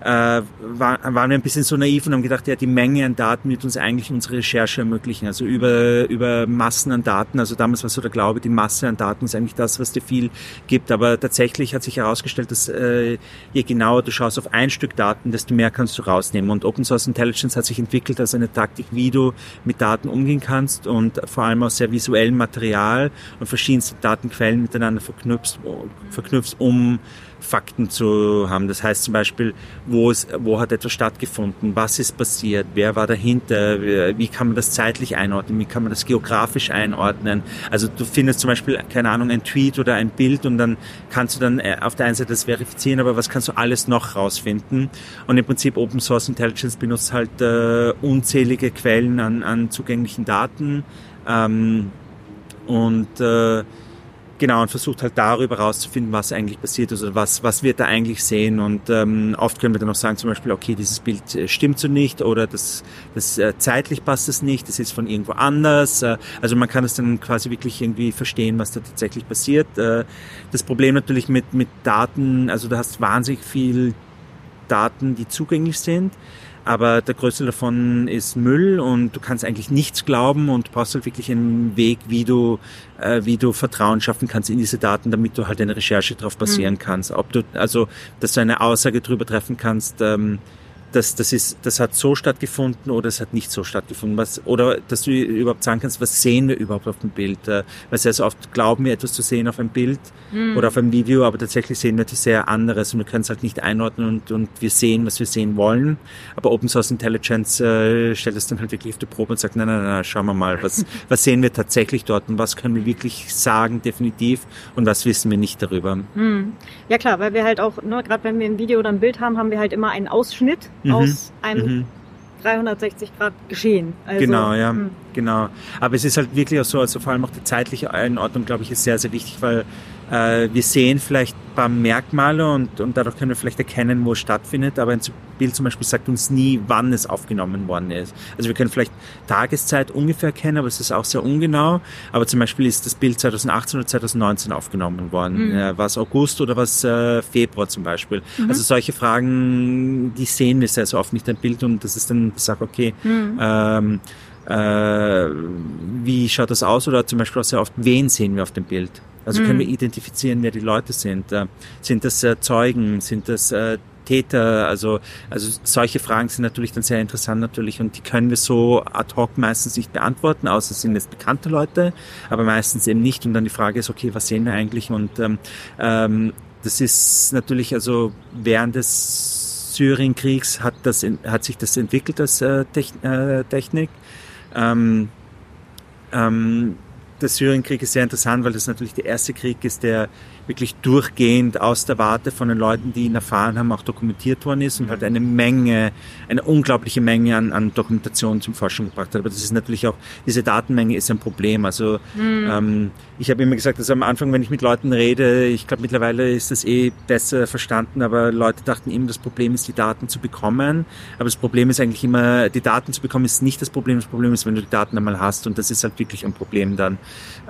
Speaker 2: äh, war, waren wir ein bisschen so naiv und haben gedacht, ja, die Menge an Daten wird uns eigentlich unsere Recherche ermöglichen. Also über, über Massen an Daten. Also damals war so der Glaube, die Masse an Daten ist eigentlich das, was dir viel gibt. Aber tatsächlich hat sich herausgestellt, dass äh, je genauer du schaust auf ein Stück Daten, desto mehr kannst du rausnehmen. Und Open Source Intelligence hat sich entwickelt als eine Taktik, wie du mit Daten umgehen kannst und vor allem aus sehr visuellem Material und verschiedensten Datenquellen miteinander verknüpfst, verknüpfst um Fakten zu haben. Das heißt zum Beispiel, wo, es, wo hat etwas stattgefunden, was ist passiert, wer war dahinter, wie kann man das zeitlich einordnen, wie kann man das geografisch einordnen. Also du findest zum Beispiel, keine Ahnung, ein Tweet oder ein Bild und dann kannst du dann äh, auf der einen Seite das verifizieren, aber was kannst du alles noch rausfinden? Und im Prinzip Open Source Intelligence benutzt halt äh, unzählige Quellen an, an zugänglichen Daten ähm, und äh, Genau, und versucht halt darüber rauszufinden, was eigentlich passiert ist oder was, was wird da eigentlich sehen. Und ähm, oft können wir dann auch sagen, zum Beispiel, okay, dieses Bild äh, stimmt so nicht oder das, das äh, zeitlich passt es nicht, das ist von irgendwo anders. Äh, also man kann es dann quasi wirklich irgendwie verstehen, was da tatsächlich passiert. Äh, das Problem natürlich mit, mit Daten, also du hast wahnsinnig viel Daten, die zugänglich sind aber der größte davon ist Müll und du kannst eigentlich nichts glauben und brauchst halt wirklich einen Weg, wie du, äh, wie du Vertrauen schaffen kannst in diese Daten, damit du halt eine Recherche drauf basieren mhm. kannst. Ob du, also, dass du eine Aussage drüber treffen kannst, ähm, das, das, ist, das hat so stattgefunden oder es hat nicht so stattgefunden. Was, oder dass du überhaupt sagen kannst, was sehen wir überhaupt auf dem Bild? Weil sehr, sehr oft glauben wir etwas zu sehen auf einem Bild mhm. oder auf einem Video, aber tatsächlich sehen wir etwas sehr anderes und wir können es halt nicht einordnen und, und wir sehen, was wir sehen wollen. Aber Open Source Intelligence äh, stellt es dann halt wirklich auf die Probe und sagt, nein, nein, nein, schauen wir mal, was, was sehen wir tatsächlich dort und was können wir wirklich sagen, definitiv, und was wissen wir nicht darüber.
Speaker 1: Mhm. Ja klar, weil wir halt auch, ne, gerade wenn wir ein Video oder ein Bild haben, haben wir halt immer einen Ausschnitt mhm. aus einem mhm. 360 Grad Geschehen.
Speaker 2: Also, genau, ja. Mh. Genau. Aber es ist halt wirklich auch so, also vor allem auch die zeitliche Einordnung, glaube ich, ist sehr, sehr wichtig, weil äh, wir sehen vielleicht ein paar Merkmale und, und dadurch können wir vielleicht erkennen, wo es stattfindet, aber ein Bild zum Beispiel sagt uns nie, wann es aufgenommen worden ist. Also wir können vielleicht Tageszeit ungefähr kennen, aber es ist auch sehr ungenau. Aber zum Beispiel ist das Bild 2018 oder 2019 aufgenommen worden. Mhm. Äh, war es August oder was äh, Februar zum Beispiel? Mhm. Also solche Fragen, die sehen wir sehr, sehr oft nicht ein Bild und das ist dann, ich sage, okay, mhm. ähm, äh, wie schaut das aus? Oder zum Beispiel auch sehr oft, wen sehen wir auf dem Bild? Also können wir identifizieren, wer die Leute sind? Äh, sind das äh, Zeugen? Sind das äh, Täter? Also, also solche Fragen sind natürlich dann sehr interessant natürlich und die können wir so ad hoc meistens nicht beantworten, außer es sind jetzt bekannte Leute, aber meistens eben nicht. Und dann die Frage ist, okay, was sehen wir eigentlich? Und ähm, ähm, das ist natürlich also während des Syrienkriegs hat das hat sich das entwickelt als äh, Technik. Ähm, ähm, der Syrienkrieg ist sehr interessant, weil das natürlich der erste Krieg ist, der wirklich durchgehend aus der Warte von den Leuten, die ihn erfahren haben, auch dokumentiert worden ist und halt eine Menge, eine unglaubliche Menge an, an Dokumentation zum Forschung gebracht hat. Aber das ist natürlich auch, diese Datenmenge ist ein Problem. Also mhm. ähm, ich habe immer gesagt, dass am Anfang, wenn ich mit Leuten rede, ich glaube mittlerweile ist das eh besser verstanden, aber Leute dachten immer, das Problem ist, die Daten zu bekommen. Aber das Problem ist eigentlich immer, die Daten zu bekommen ist nicht das Problem. Das Problem ist, wenn du die Daten einmal hast und das ist halt wirklich ein Problem dann.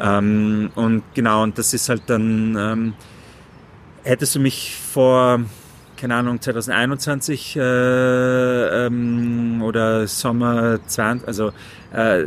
Speaker 2: Ähm, und genau, und das ist halt dann, ähm, hättest du mich vor, keine Ahnung, 2021 äh, ähm, oder Sommer 20, also, äh,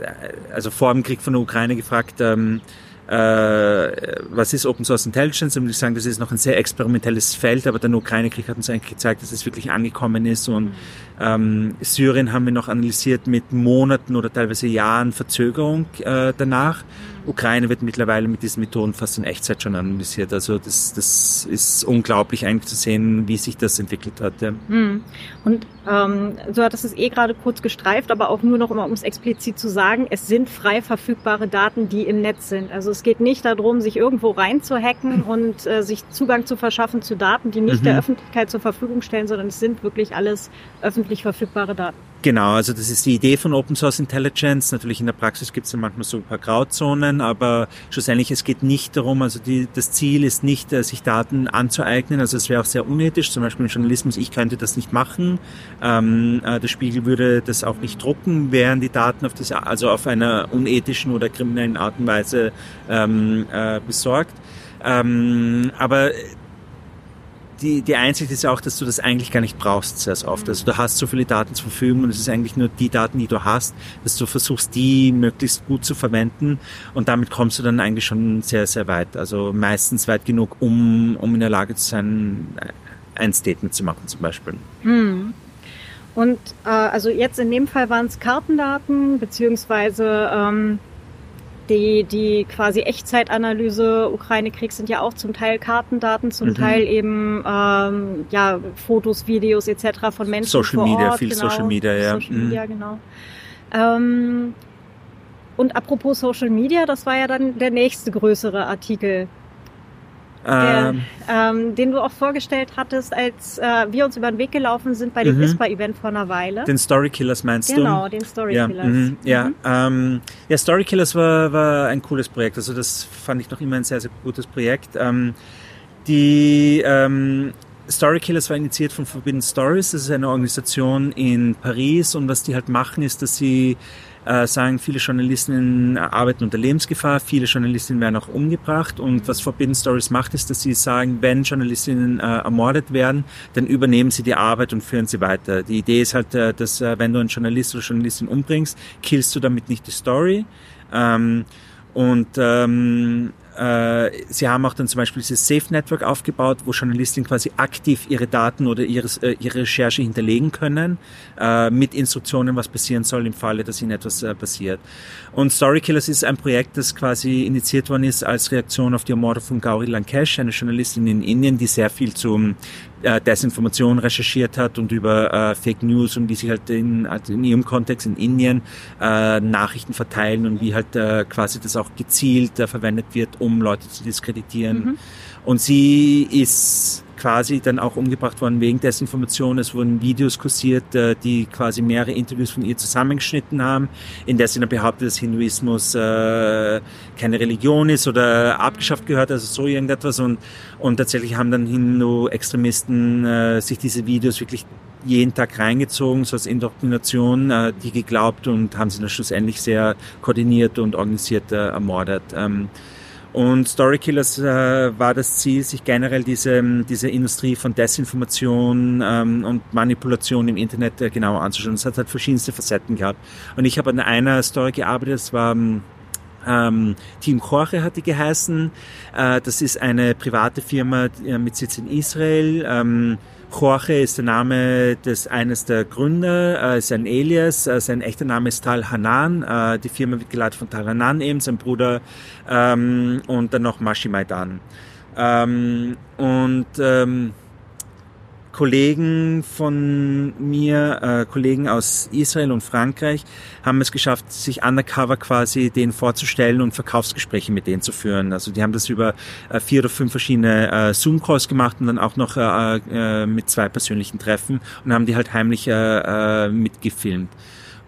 Speaker 2: also vor dem Krieg von der Ukraine gefragt, ähm, äh, was ist Open Source Intelligence? Und ich sagen, das ist noch ein sehr experimentelles Feld, aber der Ukraine-Krieg hat uns eigentlich gezeigt, dass es wirklich angekommen ist. Und ähm, Syrien haben wir noch analysiert mit Monaten oder teilweise Jahren Verzögerung äh, danach. Ukraine wird mittlerweile mit diesen Methoden fast in Echtzeit schon analysiert. Also das, das ist unglaublich eigentlich zu sehen, wie sich das entwickelt hat. Ja.
Speaker 1: Hm. Und ähm, du hattest es eh gerade kurz gestreift, aber auch nur noch immer, um es explizit zu sagen, es sind frei verfügbare Daten, die im Netz sind. Also es geht nicht darum, sich irgendwo reinzuhacken und äh, sich Zugang zu verschaffen zu Daten, die nicht mhm. der Öffentlichkeit zur Verfügung stellen, sondern es sind wirklich alles öffentlich verfügbare Daten.
Speaker 2: Genau, also das ist die Idee von Open Source Intelligence. Natürlich in der Praxis gibt es ja manchmal so ein paar Grauzonen, aber schlussendlich es geht nicht darum, also die, das Ziel ist nicht, äh, sich Daten anzueignen. Also es wäre auch sehr unethisch, zum Beispiel im Journalismus, ich könnte das nicht machen. Ähm, äh, der Spiegel würde das auch nicht drucken, wären die Daten auf das, also auf einer unethischen oder kriminellen Art und Weise ähm, äh, besorgt. Ähm, aber die, die Einsicht ist auch, dass du das eigentlich gar nicht brauchst sehr oft. Also du hast so viele Daten zur Verfügung und es ist eigentlich nur die Daten, die du hast, dass du versuchst, die möglichst gut zu verwenden und damit kommst du dann eigentlich schon sehr, sehr weit. Also meistens weit genug, um, um in der Lage zu sein, ein Statement zu machen zum Beispiel.
Speaker 1: Hm. Und äh, also jetzt in dem Fall waren es Kartendaten, beziehungsweise ähm, die, die quasi Echtzeitanalyse Ukraine-Krieg sind ja auch zum Teil Kartendaten, zum mhm. Teil eben ähm, ja, Fotos, Videos etc. von Menschen
Speaker 2: Social
Speaker 1: vor
Speaker 2: Media,
Speaker 1: Ort.
Speaker 2: viel genau. Social Media, ja.
Speaker 1: Social Media, mhm. genau. Ähm, und apropos Social Media, das war ja dann der nächste größere Artikel, der, ähm, ähm, den du auch vorgestellt hattest, als äh, wir uns über den Weg gelaufen sind bei dem mhm. ISPA-Event vor einer Weile.
Speaker 2: Den Story Killers meinst
Speaker 1: genau,
Speaker 2: du?
Speaker 1: Genau, den Story Killers.
Speaker 2: Ja, mhm, ja, mhm. Ähm, ja Story Killers war, war ein cooles Projekt. Also das fand ich noch immer ein sehr, sehr gutes Projekt. Ähm, die ähm, Story Killers war initiiert von Forbidden Stories. Das ist eine Organisation in Paris und was die halt machen, ist, dass sie äh, sagen, viele Journalistinnen arbeiten unter Lebensgefahr, viele Journalistinnen werden auch umgebracht und was Forbidden Stories macht, ist, dass sie sagen, wenn Journalistinnen äh, ermordet werden, dann übernehmen sie die Arbeit und führen sie weiter. Die Idee ist halt, äh, dass äh, wenn du einen Journalist oder Journalistin umbringst, killst du damit nicht die Story. Ähm, und ähm, äh, sie haben auch dann zum Beispiel dieses Safe Network aufgebaut, wo Journalistinnen quasi aktiv ihre Daten oder ihres, äh, ihre Recherche hinterlegen können, äh, mit Instruktionen, was passieren soll im Falle, dass ihnen etwas äh, passiert. Und Storykillers ist ein Projekt, das quasi initiiert worden ist als Reaktion auf die Ermordung von Gauri Lankesh, eine Journalistin in Indien, die sehr viel zum äh, Desinformation recherchiert hat und über äh, Fake News und wie sie halt in, also in ihrem Kontext in Indien äh, Nachrichten verteilen und wie halt äh, quasi das auch gezielt äh, verwendet wird, um Leute zu diskreditieren. Mhm. Und sie ist quasi dann auch umgebracht worden wegen Desinformation. Es wurden Videos kursiert, äh, die quasi mehrere Interviews von ihr zusammengeschnitten haben, in der sie dann behauptet, dass Hinduismus äh, keine Religion ist oder abgeschafft gehört, also so irgendetwas. Und, und tatsächlich haben dann Hindu-Extremisten äh, sich diese Videos wirklich jeden Tag reingezogen, so als Indoktrination, äh, die geglaubt und haben sie dann schlussendlich sehr koordiniert und organisiert äh, ermordet. Ähm, und Storykillers äh, war das Ziel, sich generell diese, diese Industrie von Desinformation ähm, und Manipulation im Internet äh, genauer anzuschauen. Es hat halt verschiedenste Facetten gehabt. Und ich habe an einer Story gearbeitet, das war ähm, Team hat die geheißen. Äh, das ist eine private Firma äh, mit Sitz in Israel. Ähm, Jorge ist der Name des eines der Gründer, äh, sein Elias, äh, sein echter Name ist Tal Hanan. Äh, die Firma wird geleitet von Tal Hanan eben, sein Bruder ähm, und dann noch Mashi Maidan. Ähm, und ähm, Kollegen von mir, äh, Kollegen aus Israel und Frankreich, haben es geschafft, sich undercover quasi denen vorzustellen und Verkaufsgespräche mit denen zu führen. Also die haben das über äh, vier oder fünf verschiedene äh, Zoom-Calls gemacht und dann auch noch äh, äh, mit zwei persönlichen Treffen und haben die halt heimlich äh, äh, mitgefilmt.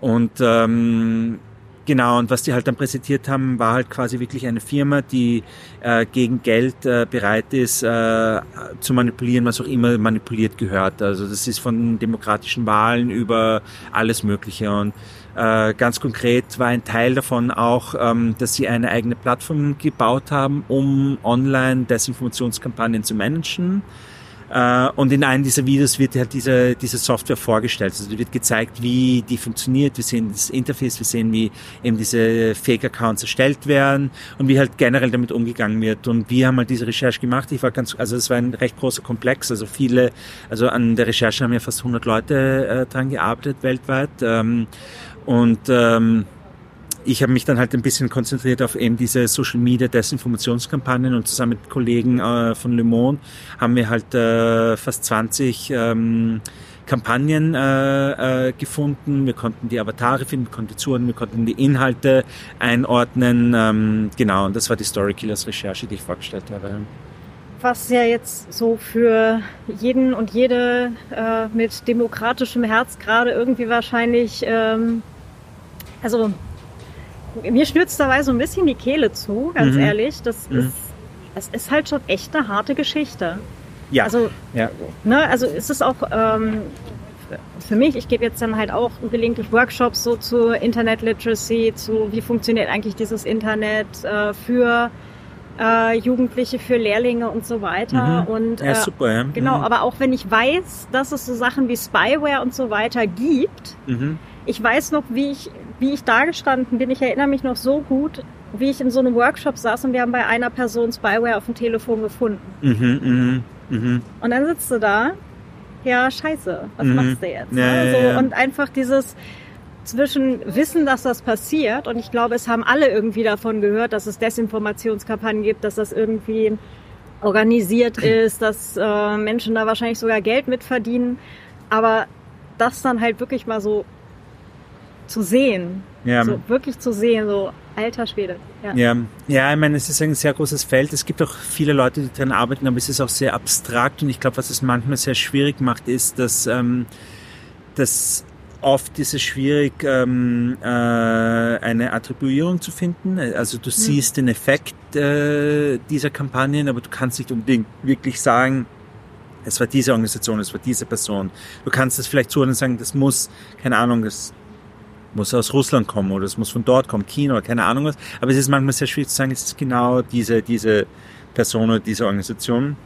Speaker 2: Und ähm, Genau, und was die halt dann präsentiert haben, war halt quasi wirklich eine Firma, die äh, gegen Geld äh, bereit ist, äh, zu manipulieren, was auch immer manipuliert gehört. Also das ist von demokratischen Wahlen über alles Mögliche. Und äh, ganz konkret war ein Teil davon auch, ähm, dass sie eine eigene Plattform gebaut haben, um Online-Desinformationskampagnen zu managen. Äh, und in einem dieser Videos wird halt diese, diese Software vorgestellt. Also wird gezeigt, wie die funktioniert. Wir sehen das Interface, wir sehen, wie eben diese Fake-Accounts erstellt werden und wie halt generell damit umgegangen wird. Und wir haben halt diese Recherche gemacht. Ich war ganz, also es war ein recht großer Komplex. Also viele, also an der Recherche haben ja fast 100 Leute äh, dran gearbeitet weltweit. Ähm, und ähm, ich habe mich dann halt ein bisschen konzentriert auf eben diese Social Media Desinformationskampagnen und zusammen mit Kollegen äh, von Le Monde haben wir halt äh, fast 20 ähm, Kampagnen äh, äh, gefunden. Wir konnten die Avatare finden, wir konnten die Zuhören, wir konnten die Inhalte einordnen. Ähm, genau, und das war die Storykillers Recherche, die ich vorgestellt habe.
Speaker 1: Was ja jetzt so für jeden und jede äh, mit demokratischem Herz gerade irgendwie wahrscheinlich, ähm, also mir stürzt dabei so ein bisschen die Kehle zu, ganz mhm. ehrlich. Das mhm. ist, es ist halt schon echt eine harte Geschichte.
Speaker 2: Ja.
Speaker 1: Also,
Speaker 2: ja.
Speaker 1: Ne, also ist es auch ähm, für mich, ich gebe jetzt dann halt auch gelegentlich Workshops so zu Internet Literacy, zu wie funktioniert eigentlich dieses Internet äh, für äh, Jugendliche, für Lehrlinge und so weiter.
Speaker 2: Mhm.
Speaker 1: Und,
Speaker 2: ja,
Speaker 1: äh,
Speaker 2: super, ja.
Speaker 1: Genau,
Speaker 2: mhm.
Speaker 1: aber auch wenn ich weiß, dass es so Sachen wie Spyware und so weiter gibt,
Speaker 2: mhm.
Speaker 1: ich weiß noch, wie ich wie ich da gestanden bin, ich erinnere mich noch so gut, wie ich in so einem Workshop saß und wir haben bei einer Person Spyware auf dem Telefon gefunden.
Speaker 2: Mhm, mh, mh.
Speaker 1: Und dann sitzt du da, ja, scheiße, was mhm. machst du jetzt?
Speaker 2: Ja,
Speaker 1: ne?
Speaker 2: so,
Speaker 1: ja. Und einfach dieses zwischen Wissen, dass das passiert, und ich glaube, es haben alle irgendwie davon gehört, dass es Desinformationskampagnen gibt, dass das irgendwie organisiert ist, dass äh, Menschen da wahrscheinlich sogar Geld mitverdienen. Aber das dann halt wirklich mal so zu sehen.
Speaker 2: Ja.
Speaker 1: So wirklich zu sehen, so alter Schwede.
Speaker 2: Ja. ja. ja, ich meine, es ist ein sehr großes Feld. Es gibt auch viele Leute, die daran arbeiten, aber es ist auch sehr abstrakt und ich glaube, was es manchmal sehr schwierig macht, ist, dass, ähm, dass oft ist es schwierig, ähm, äh, eine Attribuierung zu finden. Also du mhm. siehst den Effekt äh, dieser Kampagnen, aber du kannst nicht unbedingt wirklich sagen, es war diese Organisation, es war diese Person. Du kannst es vielleicht zuhören und sagen, das muss, keine Ahnung, das muss aus Russland kommen oder es muss von dort kommen, China keine Ahnung was. Aber es ist manchmal sehr schwierig zu sagen, es ist genau diese, diese Person oder diese Organisation.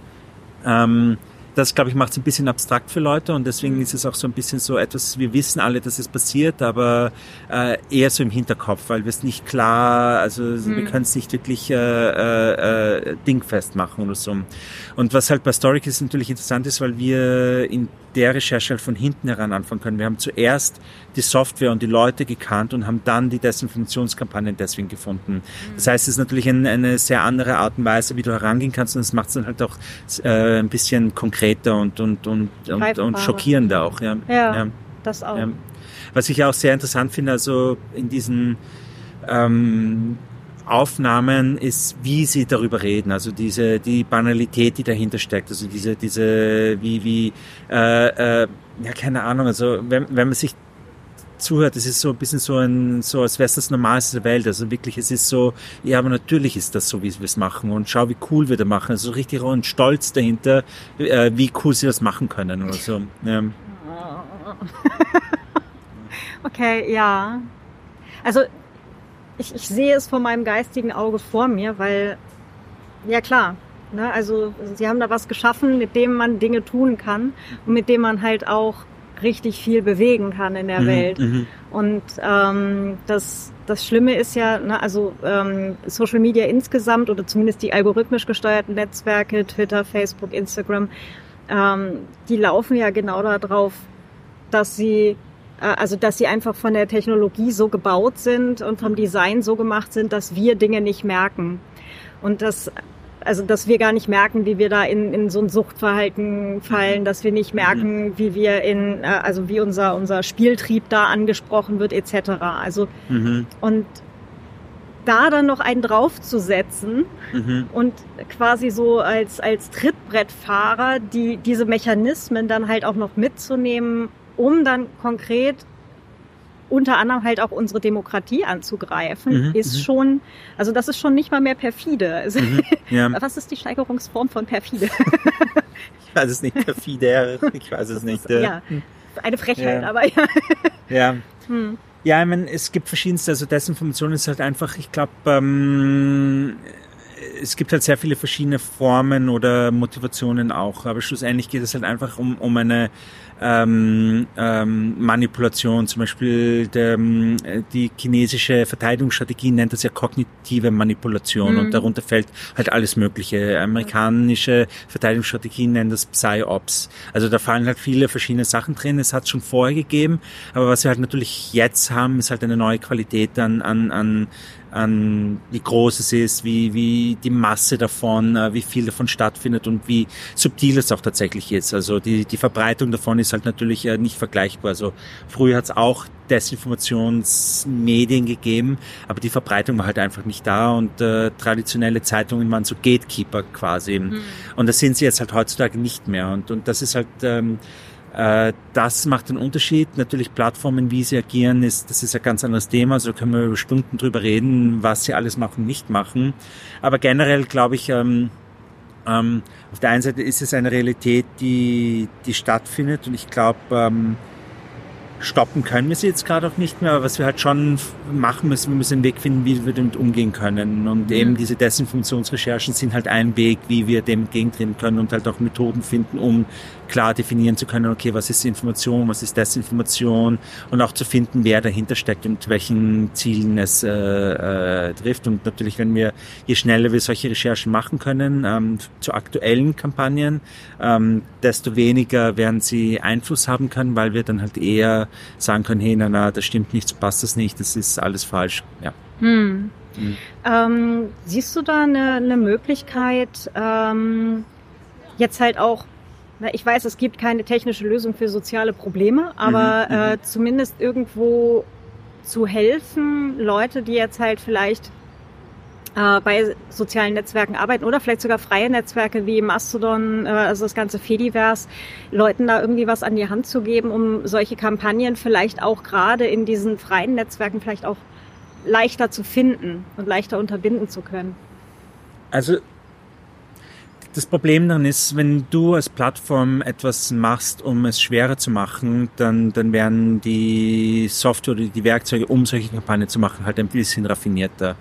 Speaker 2: Ähm, das, glaube ich, macht es ein bisschen abstrakt für Leute und deswegen mhm. ist es auch so ein bisschen so etwas, wir wissen alle, dass es passiert, aber äh, eher so im Hinterkopf, weil wir es nicht klar, also mhm. wir können es nicht wirklich äh, äh, äh, dingfest machen oder so. Und was halt bei Storyk natürlich interessant ist, weil wir in der Recherche halt von hinten heran anfangen können. Wir haben zuerst die Software und die Leute gekannt und haben dann die Desinformationskampagnen deswegen gefunden. Das heißt, es ist natürlich eine, eine sehr andere Art und Weise, wie du herangehen kannst und es macht es dann halt auch äh, ein bisschen konkreter und, und, und, und, und schockierender auch.
Speaker 1: Ja, ja, ja. das auch. Ja.
Speaker 2: Was ich auch sehr interessant finde, also in diesen ähm, Aufnahmen ist, wie sie darüber reden, also diese die Banalität, die dahinter steckt, also diese diese wie wie äh, äh, ja keine Ahnung, also wenn, wenn man sich zuhört, es ist so ein bisschen so ein, so als wäre es das Normalste der Welt. Also wirklich, es ist so, ja, aber natürlich ist das so, wie wir es machen und schau, wie cool wir da machen. Also richtig ein Stolz dahinter, äh, wie cool sie das machen können oder so. Ja.
Speaker 1: okay, ja. Also ich, ich sehe es vor meinem geistigen Auge vor mir, weil, ja klar, ne, also sie haben da was geschaffen, mit dem man Dinge tun kann und mit dem man halt auch richtig viel bewegen kann in der mhm, Welt. Mhm. Und ähm, das, das Schlimme ist ja, ne, also ähm, Social Media insgesamt oder zumindest die algorithmisch gesteuerten Netzwerke, Twitter, Facebook, Instagram, ähm, die laufen ja genau darauf, dass sie äh, also dass sie einfach von der Technologie so gebaut sind und vom Design so gemacht sind, dass wir Dinge nicht merken. Und das also dass wir gar nicht merken, wie wir da in, in so ein Suchtverhalten fallen, dass wir nicht merken, mhm. wie wir in, äh, also wie unser, unser Spieltrieb da angesprochen wird, etc. Also mhm. und da dann noch einen draufzusetzen mhm. und quasi so als, als Trittbrettfahrer die, diese Mechanismen dann halt auch noch mitzunehmen, um dann konkret unter anderem halt auch unsere Demokratie anzugreifen, mhm, ist mhm. schon, also das ist schon nicht mal mehr perfide. Also, mhm, ja. Was ist die Steigerungsform von perfide?
Speaker 2: ich weiß es nicht, perfider, ich weiß es nicht.
Speaker 1: ja, eine Frechheit, ja. aber ja.
Speaker 2: Ja. Hm. Ja, ich meine, es gibt verschiedenste, also Desinformation ist halt einfach, ich glaube, ähm, es gibt halt sehr viele verschiedene Formen oder Motivationen auch, aber schlussendlich geht es halt einfach um, um eine ähm, ähm, Manipulation. Zum Beispiel der, ähm, die chinesische Verteidigungsstrategie nennt das ja kognitive Manipulation mhm. und darunter fällt halt alles Mögliche. Amerikanische Verteidigungsstrategien nennen das Psy-Ops. Also da fallen halt viele verschiedene Sachen drin. Es hat schon vorher gegeben, aber was wir halt natürlich jetzt haben, ist halt eine neue Qualität an, an, an an wie groß es ist, wie, wie die Masse davon, äh, wie viel davon stattfindet und wie subtil es auch tatsächlich ist. Also die, die Verbreitung davon ist halt natürlich äh, nicht vergleichbar. Also früher hat es auch Desinformationsmedien gegeben, aber die Verbreitung war halt einfach nicht da und äh, traditionelle Zeitungen waren so Gatekeeper quasi. Mhm. Und das sind sie jetzt halt heutzutage nicht mehr. Und, und das ist halt ähm, äh, das macht den Unterschied. Natürlich Plattformen, wie sie agieren, ist, das ist ein ganz anderes Thema. Also können wir über Stunden drüber reden, was sie alles machen, nicht machen. Aber generell glaube ich, ähm, ähm, auf der einen Seite ist es eine Realität, die, die stattfindet und ich glaube, ähm, stoppen können wir sie jetzt gerade auch nicht mehr, aber was wir halt schon machen müssen, wir müssen einen Weg finden, wie wir damit umgehen können. Und mhm. eben diese Desinfunktionsrecherchen sind halt ein Weg, wie wir dem entgegentreten können und halt auch Methoden finden, um klar definieren zu können, okay, was ist Information, was ist Desinformation und auch zu finden, wer dahinter steckt und welchen Zielen es äh, äh, trifft. Und natürlich, wenn wir, je schneller wir solche Recherchen machen können ähm, zu aktuellen Kampagnen, ähm, desto weniger werden sie Einfluss haben können, weil wir dann halt eher sagen können, hey, na, na, das stimmt nicht, so passt das nicht, das ist alles falsch. Ja.
Speaker 1: Hm. Hm. Ähm, siehst du da eine, eine Möglichkeit, ähm, jetzt halt auch ich weiß, es gibt keine technische Lösung für soziale Probleme, aber mhm, mhm, äh, zumindest irgendwo zu helfen, Leute, die jetzt halt vielleicht äh, bei sozialen Netzwerken arbeiten oder vielleicht sogar freie Netzwerke wie Mastodon, äh, also das ganze Fediverse, Leuten da irgendwie was an die Hand zu geben, um solche Kampagnen vielleicht auch gerade in diesen freien Netzwerken vielleicht auch leichter zu finden und leichter unterbinden zu können.
Speaker 2: Also das Problem dann ist, wenn du als Plattform etwas machst, um es schwerer zu machen, dann, dann werden die Software oder die Werkzeuge, um solche Kampagnen zu machen, halt ein bisschen raffinierter.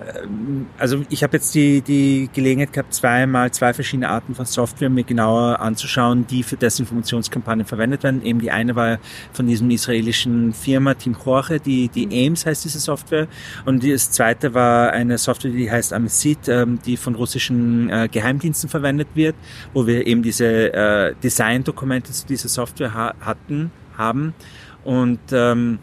Speaker 2: Ähm, also ich habe jetzt die, die Gelegenheit gehabt, zweimal zwei verschiedene Arten von Software mir genauer anzuschauen, die für Desinformationskampagnen verwendet werden. Eben die eine war von diesem israelischen Firma Team Jorge, die, die Ames heißt diese Software. Und das zweite war eine Software, die heißt Amesit, ähm, die von russischen äh, Geheimdiensten verwendet wird, wo wir eben diese äh, Design-Dokumente zu dieser Software ha hatten, haben. Und ähm,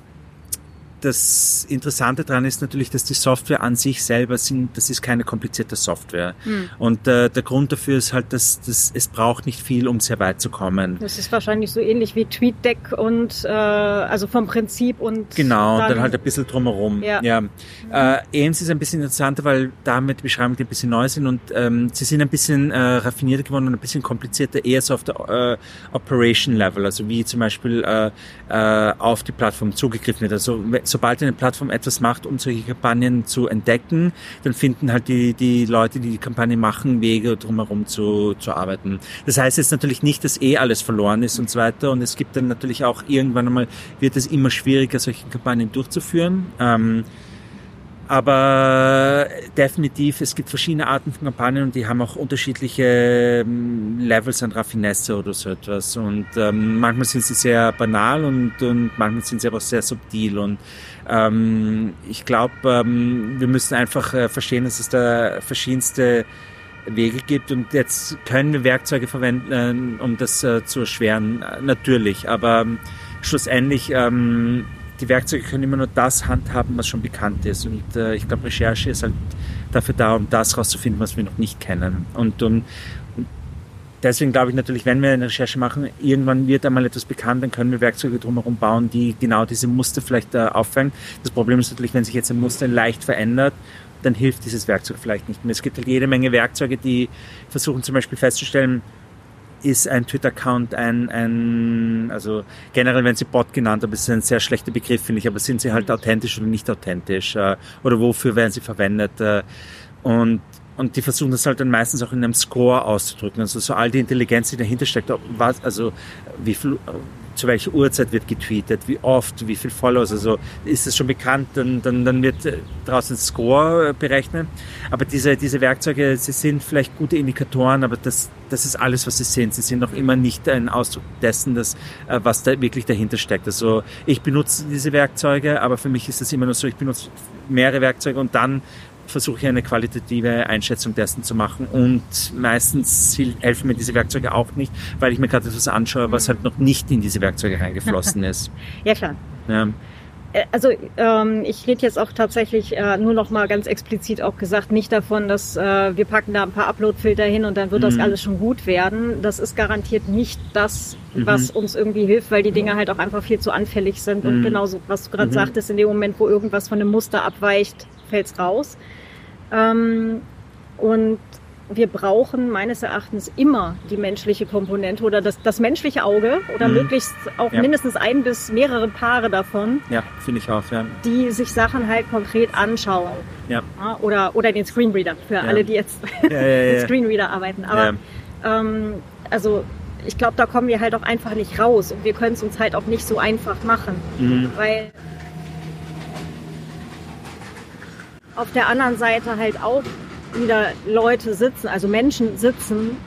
Speaker 2: das Interessante daran ist natürlich, dass die Software an sich selber sind, das ist keine komplizierte Software. Mhm. Und äh, der Grund dafür ist halt, dass, dass es braucht nicht viel, um sehr weit zu kommen.
Speaker 1: Das ist wahrscheinlich so ähnlich wie TweetDeck und äh, also vom Prinzip und
Speaker 2: genau, dann, dann halt ein bisschen drumherum. Ja. ja. Mhm. Äh, Ames ist ein bisschen interessanter, weil damit die Beschreibungen ein bisschen neu sind und ähm, sie sind ein bisschen äh, raffinierter geworden und ein bisschen komplizierter, eher so auf der äh, Operation Level, also wie zum Beispiel äh, äh, auf die Plattform zugegriffen wird. Also sobald eine Plattform etwas macht, um solche Kampagnen zu entdecken, dann finden halt die, die Leute, die die Kampagne machen, Wege drumherum zu, zu arbeiten. Das heißt jetzt natürlich nicht, dass eh alles verloren ist und so weiter. Und es gibt dann natürlich auch irgendwann einmal, wird es immer schwieriger, solche Kampagnen durchzuführen. Ähm, aber definitiv, es gibt verschiedene Arten von Kampagnen und die haben auch unterschiedliche ähm, Levels an Raffinesse oder so etwas. Und ähm, manchmal sind sie sehr banal und, und manchmal sind sie aber sehr subtil. Und ähm, ich glaube, ähm, wir müssen einfach äh, verstehen, dass es da verschiedenste Wege gibt und jetzt können wir Werkzeuge verwenden, äh, um das äh, zu erschweren, natürlich. Aber ähm, schlussendlich ähm, die Werkzeuge können immer nur das handhaben, was schon bekannt ist. Und äh, ich glaube, Recherche ist halt dafür da, um das herauszufinden, was wir noch nicht kennen. Und, und, und deswegen glaube ich natürlich, wenn wir eine Recherche machen, irgendwann wird einmal etwas bekannt, dann können wir Werkzeuge drumherum bauen, die genau diese Muster vielleicht äh, auffangen. Das Problem ist natürlich, wenn sich jetzt ein Muster leicht verändert, dann hilft dieses Werkzeug vielleicht nicht mehr. Es gibt halt jede Menge Werkzeuge, die versuchen zum Beispiel festzustellen, ist ein Twitter-Account ein, ein, also generell werden sie Bot genannt, aber es ist ein sehr schlechter Begriff, finde ich, aber sind sie halt authentisch oder nicht authentisch äh, oder wofür werden sie verwendet äh, und und die versuchen das halt dann meistens auch in einem Score auszudrücken. Also so all die Intelligenz, die dahinter steckt, was, also wie viel, zu welcher Uhrzeit wird getweetet, wie oft, wie viel Follows, also ist es schon bekannt, dann, dann, dann wird draußen ein Score berechnet. Aber diese, diese Werkzeuge, sie sind vielleicht gute Indikatoren, aber das, das ist alles, was sie sind. Sie sind noch immer nicht ein Ausdruck dessen, dass, äh, was da wirklich dahinter steckt. Also ich benutze diese Werkzeuge, aber für mich ist es immer nur so, ich benutze mehrere Werkzeuge und dann versuche ich eine qualitative Einschätzung dessen zu machen und meistens helfen mir diese Werkzeuge auch nicht, weil ich mir gerade etwas anschaue, was halt noch nicht in diese Werkzeuge reingeflossen ist.
Speaker 1: ja, klar. Ja. Äh, also ähm, ich rede jetzt auch tatsächlich äh, nur noch mal ganz explizit auch gesagt, nicht davon, dass äh, wir packen da ein paar Upload-Filter hin und dann wird mhm. das alles schon gut werden. Das ist garantiert nicht das, was mhm. uns irgendwie hilft, weil die Dinge halt auch einfach viel zu anfällig sind. Mhm. Und genauso, was du gerade mhm. sagtest, in dem Moment, wo irgendwas von einem Muster abweicht, fällt's raus. Ähm, und wir brauchen meines Erachtens immer die menschliche Komponente oder das, das menschliche Auge oder mhm. möglichst auch ja. mindestens ein bis mehrere Paare davon.
Speaker 2: Ja, finde ich auch, ja.
Speaker 1: Die sich Sachen halt konkret anschauen. Ja. oder, oder den Screenreader für ja. alle, die jetzt ja, mit Screenreader arbeiten. Aber ähm, also ich glaube, da kommen wir halt auch einfach nicht raus und wir können es uns halt auch nicht so einfach machen, mhm. weil auf der anderen Seite halt auch wieder Leute sitzen, also Menschen sitzen,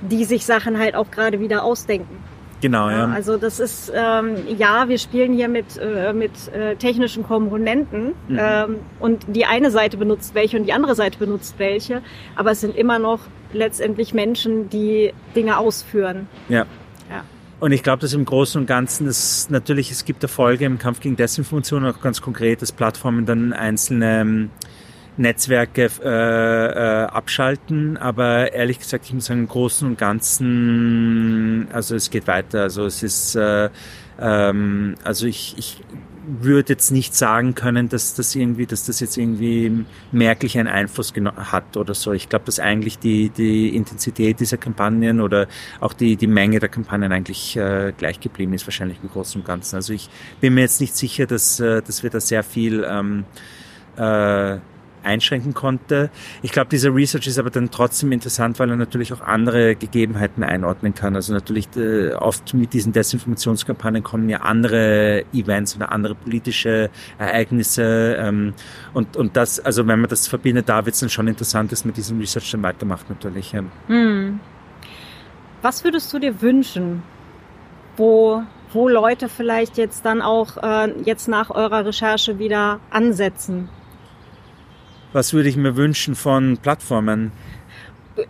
Speaker 1: die sich Sachen halt auch gerade wieder ausdenken.
Speaker 2: Genau, ja.
Speaker 1: Also das ist, ähm, ja, wir spielen hier mit, äh, mit äh, technischen Komponenten mhm. ähm, und die eine Seite benutzt welche und die andere Seite benutzt welche, aber es sind immer noch letztendlich Menschen, die Dinge ausführen.
Speaker 2: Ja. ja. Und ich glaube, dass im Großen und Ganzen, dass natürlich, es gibt Erfolge im Kampf gegen Desinformation, auch ganz konkret, dass Plattformen dann einzelne ähm, Netzwerke äh, äh, abschalten, aber ehrlich gesagt, ich muss sagen, im Großen und Ganzen, also es geht weiter. Also es ist, äh, ähm, also ich, ich würde jetzt nicht sagen können, dass das irgendwie, dass das jetzt irgendwie merklich einen Einfluss hat oder so. Ich glaube, dass eigentlich die, die Intensität dieser Kampagnen oder auch die, die Menge der Kampagnen eigentlich äh, gleich geblieben ist, wahrscheinlich im Großen und Ganzen. Also ich bin mir jetzt nicht sicher, dass, äh, dass wir da sehr viel ähm, äh, einschränken konnte. Ich glaube, dieser Research ist aber dann trotzdem interessant, weil er natürlich auch andere Gegebenheiten einordnen kann. Also natürlich äh, oft mit diesen Desinformationskampagnen kommen ja andere Events oder andere politische Ereignisse ähm, und und das, also wenn man das verbindet, da wird es dann schon interessant, dass man diesen Research dann weitermacht natürlich. Hm.
Speaker 1: Was würdest du dir wünschen, wo wo Leute vielleicht jetzt dann auch äh, jetzt nach eurer Recherche wieder ansetzen?
Speaker 2: Was würde ich mir wünschen von Plattformen?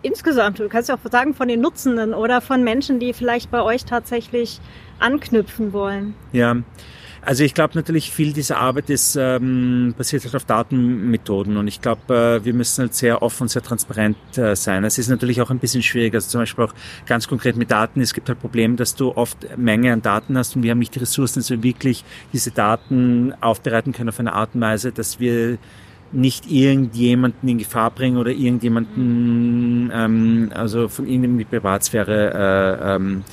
Speaker 1: Insgesamt, du kannst ja auch sagen von den Nutzenden oder von Menschen, die vielleicht bei euch tatsächlich anknüpfen wollen.
Speaker 2: Ja, Also ich glaube natürlich viel dieser Arbeit ist ähm, basiert halt auf Datenmethoden und ich glaube, äh, wir müssen halt sehr offen, sehr transparent äh, sein. Es ist natürlich auch ein bisschen schwierig, also zum Beispiel auch ganz konkret mit Daten. Es gibt halt Probleme, dass du oft Menge an Daten hast und wir haben nicht die Ressourcen, dass wir wirklich diese Daten aufbereiten können auf eine Art und Weise, dass wir nicht irgendjemanden in Gefahr bringen oder irgendjemanden, ähm, also von irgendeinem die Privatsphäre äh, ähm,